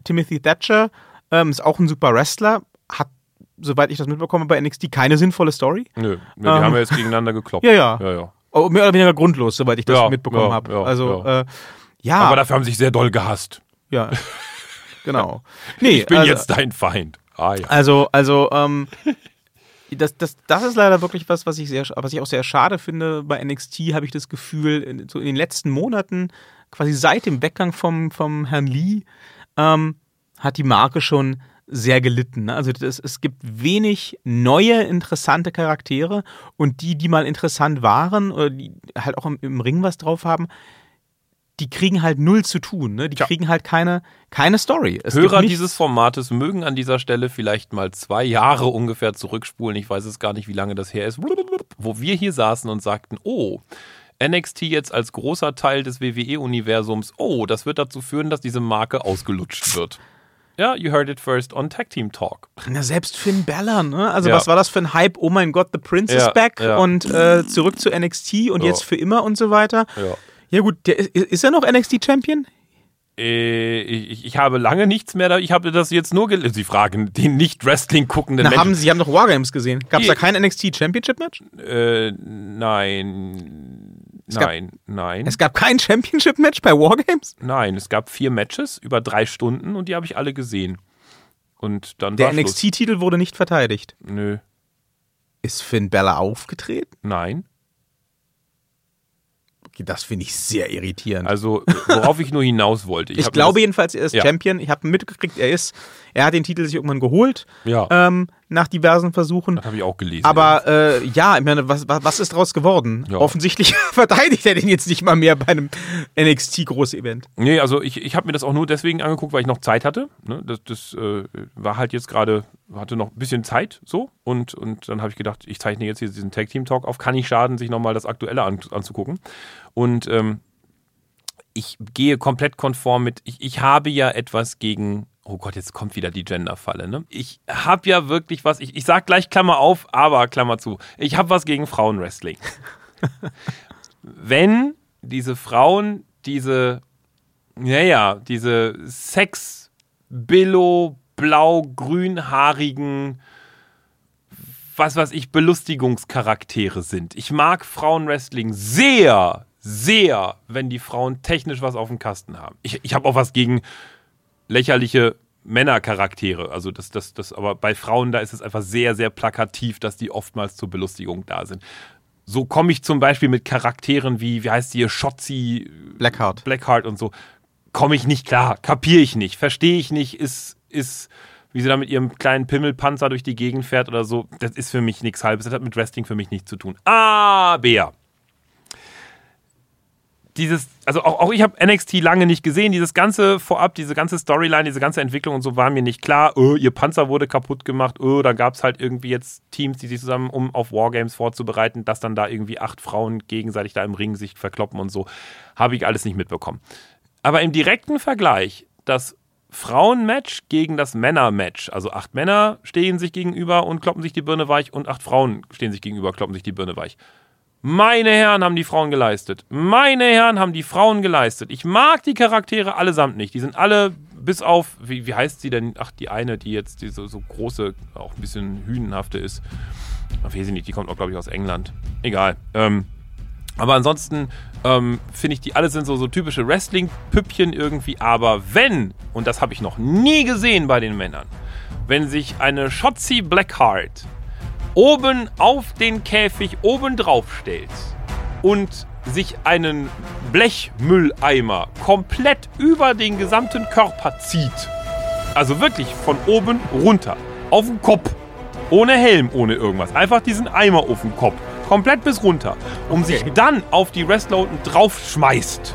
[SPEAKER 1] Timothy Thatcher ähm, ist auch ein super Wrestler, hat soweit ich das mitbekomme, bei NXT keine sinnvolle Story.
[SPEAKER 2] Nö, die ähm, haben ja jetzt gegeneinander gekloppt.
[SPEAKER 1] Ja, ja. ja, ja. Oh, mehr oder weniger grundlos, soweit ich das ja, mitbekommen ja, habe. also, ja. Äh, ja.
[SPEAKER 2] Aber dafür haben sie sich sehr doll gehasst.
[SPEAKER 1] Ja, genau.
[SPEAKER 2] Nee, ich bin also, jetzt dein Feind.
[SPEAKER 1] Ah, ja. Also, also, ähm, das, das, das ist leider wirklich was, was ich, sehr, was ich auch sehr schade finde. Bei NXT habe ich das Gefühl, in, so in den letzten Monaten, quasi seit dem Weggang vom, vom Herrn Lee, ähm, hat die Marke schon sehr gelitten. Ne? Also das, es gibt wenig neue, interessante Charaktere und die, die mal interessant waren oder die halt auch im, im Ring was drauf haben, die kriegen halt null zu tun. Ne? Die ja. kriegen halt keine, keine Story.
[SPEAKER 2] Es Hörer dieses Formates mögen an dieser Stelle vielleicht mal zwei Jahre ungefähr zurückspulen. Ich weiß es gar nicht, wie lange das her ist, wo wir hier saßen und sagten, oh, NXT jetzt als großer Teil des WWE-Universums, oh, das wird dazu führen, dass diese Marke ausgelutscht wird. Ja, you heard it first on Tag Team Talk.
[SPEAKER 1] Na, selbst Finn Balor, ne? Also, ja. was war das für ein Hype? Oh mein Gott, The Prince ja, is back ja. und äh, zurück zu NXT und jetzt für immer und so weiter.
[SPEAKER 2] Ja,
[SPEAKER 1] gut, der, ist er noch NXT-Champion?
[SPEAKER 2] Äh, ich, ich, habe lange nichts mehr da. Ich habe das jetzt nur gelesen. Sie fragen den nicht Wrestling guckenden
[SPEAKER 1] Na, Menschen. Haben, Sie haben doch Wargames gesehen. Gab es da kein NXT Championship Match?
[SPEAKER 2] Äh, nein. Es nein,
[SPEAKER 1] gab,
[SPEAKER 2] nein.
[SPEAKER 1] Es gab kein Championship-Match bei Wargames?
[SPEAKER 2] Nein, es gab vier Matches über drei Stunden und die habe ich alle gesehen. Und dann
[SPEAKER 1] Der NXT-Titel wurde nicht verteidigt.
[SPEAKER 2] Nö.
[SPEAKER 1] Ist Finn Bella aufgetreten?
[SPEAKER 2] Nein.
[SPEAKER 1] Das finde ich sehr irritierend.
[SPEAKER 2] Also, worauf ich nur hinaus wollte.
[SPEAKER 1] ich
[SPEAKER 2] mir
[SPEAKER 1] glaube jedenfalls, er ist
[SPEAKER 2] Ja.
[SPEAKER 1] Champion. Ich habe mitgekriegt, er ist, er hat den Titel sich irgendwann geholt
[SPEAKER 2] Ja.
[SPEAKER 1] ähm, nach diversen Versuchen.
[SPEAKER 2] Das habe ich auch gelesen.
[SPEAKER 1] Aber äh, ja, ich meine, was, was, ist daraus geworden?
[SPEAKER 2] Ja.
[SPEAKER 1] Offensichtlich verteidigt er den jetzt nicht mal mehr bei einem NXT-Groß-Event.
[SPEAKER 2] Nee, also ich, ich habe mir das auch nur deswegen angeguckt, weil ich noch Zeit hatte. Ne? Das, das äh, war halt jetzt gerade, hatte noch ein bisschen Zeit so. Und, und dann habe ich gedacht, ich zeichne jetzt hier diesen Tag Team Talk auf. Kann nicht schaden, sich nochmal das Aktuelle an, anzugucken. Und ähm, ich gehe komplett konform mit, ich, ich habe ja etwas gegen. Oh Gott, jetzt kommt wieder die Gender-Falle. Ne? Ich habe ja wirklich was, ich, ich sag gleich Klammer auf, aber Klammer zu. Ich habe was gegen Frauenwrestling. Wenn diese Frauen diese naja, diese Sex, Billo, blau, grünhaarigen, was weiß ich, Belustigungscharaktere sind. Ich mag Frauenwrestling sehr, sehr, wenn die Frauen technisch was auf dem Kasten haben. Ich, ich habe auch was gegen lächerliche Männercharaktere. Also das, das, das, aber bei Frauen, da ist es einfach sehr, sehr plakativ, dass die oftmals zur Belustigung da sind. So komme ich zum Beispiel mit Charakteren wie, wie heißt die hier, Shotzi,
[SPEAKER 1] Blackheart.
[SPEAKER 2] Blackheart und so, komme ich nicht klar, kapiere ich nicht, verstehe ich nicht, ist, ist, wie sie da mit ihrem kleinen Pimmelpanzer durch die Gegend fährt oder so, das ist für mich nichts halbes, das hat mit Wrestling für mich nichts zu tun. Aber dieses, also auch, auch ich habe NXT lange nicht gesehen, dieses ganze vorab, diese ganze Storyline, diese ganze Entwicklung und so war mir nicht klar, oh, ihr Panzer wurde kaputt gemacht, oh, da gab es halt irgendwie jetzt Teams, die sich zusammen, um auf Wargames vorzubereiten, dass dann da irgendwie acht Frauen gegenseitig da im Ring sich verkloppen und so, habe ich alles nicht mitbekommen. Aber im direkten Vergleich, das Frauenmatch gegen das Männermatch, also acht Männer stehen sich gegenüber und kloppen sich die Birne weich und acht Frauen stehen sich gegenüber, kloppen sich die Birne weich. Meine Herren haben die Frauen geleistet. Meine Herren haben die Frauen geleistet. Ich mag die Charaktere allesamt nicht. Die sind alle bis auf, wie, wie heißt sie denn? Ach, die eine, die jetzt die so, große, auch ein bisschen hünenhafte ist. Ach, weiß ich nicht, die kommt auch, glaube ich, aus England. Egal. Ähm, aber ansonsten ähm, finde ich, die alle sind so, so typische Wrestling-Püppchen irgendwie. Aber wenn, und das habe ich noch nie gesehen bei den Männern, wenn sich eine Shotzi Blackheart oben auf den Käfig oben drauf stellt und sich einen Blechmülleimer komplett über den gesamten Körper zieht. Also wirklich von oben runter. Auf den Kopf. Ohne Helm, ohne irgendwas. Einfach diesen Eimer auf den Kopf. Komplett bis runter. Um sich dann auf die Wrestler unten draufschmeißt.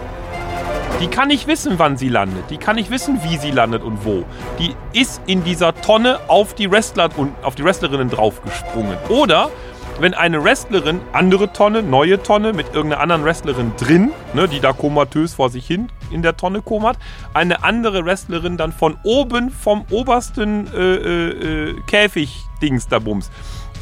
[SPEAKER 2] Die kann nicht wissen, wann sie landet. Die kann nicht wissen, wie sie landet und wo. Die ist in dieser Tonne auf die Wrestler und auf die Wrestlerinnen draufgesprungen. Oder wenn eine Wrestlerin, andere Tonne, neue Tonne mit irgendeiner anderen Wrestlerin drin, ne, die da komatös vor sich hin in der Tonne komat, eine andere Wrestlerin dann von oben vom obersten äh, äh, äh, Käfig-Dings da bums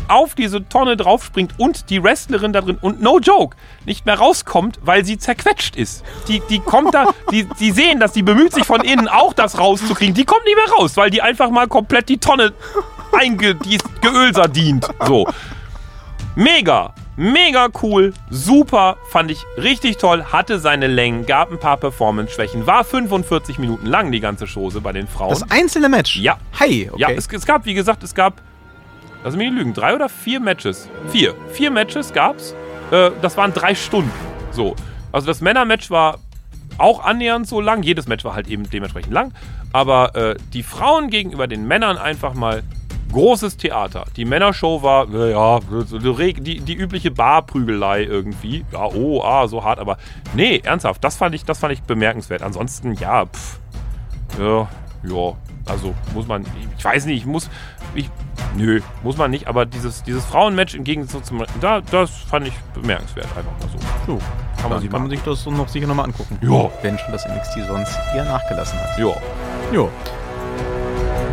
[SPEAKER 2] auf diese Tonne draufspringt und die Wrestlerin da drin und no joke nicht mehr rauskommt, weil sie zerquetscht ist. Die, die kommt da, die, die sehen das, die bemüht sich von innen auch das rauszukriegen. Die kommt nicht mehr raus, weil die einfach mal komplett die Tonne einge, die ist geölsardient. So. Mega, mega cool, super, fand ich richtig toll, hatte seine Längen, gab ein paar Performance-Schwächen, war 45 Minuten lang die ganze Chose bei den Frauen.
[SPEAKER 1] Das einzelne Match?
[SPEAKER 2] Ja.
[SPEAKER 1] Hi, okay.
[SPEAKER 2] Ja, es, es gab, wie gesagt, es gab, lass mich nicht lügen, drei oder vier Matches. Vier. Vier Matches gab's. Äh, das waren drei Stunden. So. Also das Männermatch war auch annähernd so lang. Jedes Match war halt eben dementsprechend lang. Aber äh, die Frauen gegenüber den Männern einfach mal großes Theater. Die Männershow war, äh, ja, die, die übliche Barprügelei irgendwie. Ja, oh, ah, so hart, aber nee, ernsthaft, das fand ich, das fand ich bemerkenswert. Ansonsten, ja, pff, ja, ja, also muss man, ich weiß nicht, ich muss, ich, nö, muss man nicht, aber dieses, dieses Frauenmatch im Gegensatz zum, da, das fand ich bemerkenswert, einfach mal so.
[SPEAKER 1] So,
[SPEAKER 2] Kann man sich
[SPEAKER 1] kann man sich das noch sicher nochmal angucken.
[SPEAKER 2] Ja.
[SPEAKER 1] Wenn schon das NXT sonst eher nachgelassen hat.
[SPEAKER 2] Ja,
[SPEAKER 1] Jo.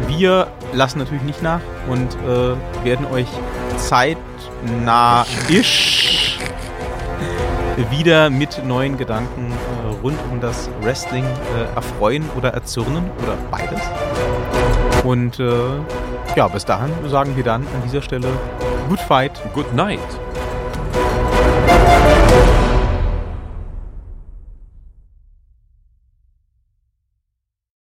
[SPEAKER 1] Wir lassen natürlich nicht nach und äh, werden euch zeitnah-isch wieder mit neuen Gedanken äh, rund um das Wrestling äh, erfreuen oder erzürnen oder beides. Und äh, ja, bis dahin sagen wir dann an dieser Stelle Good Fight.
[SPEAKER 2] good night.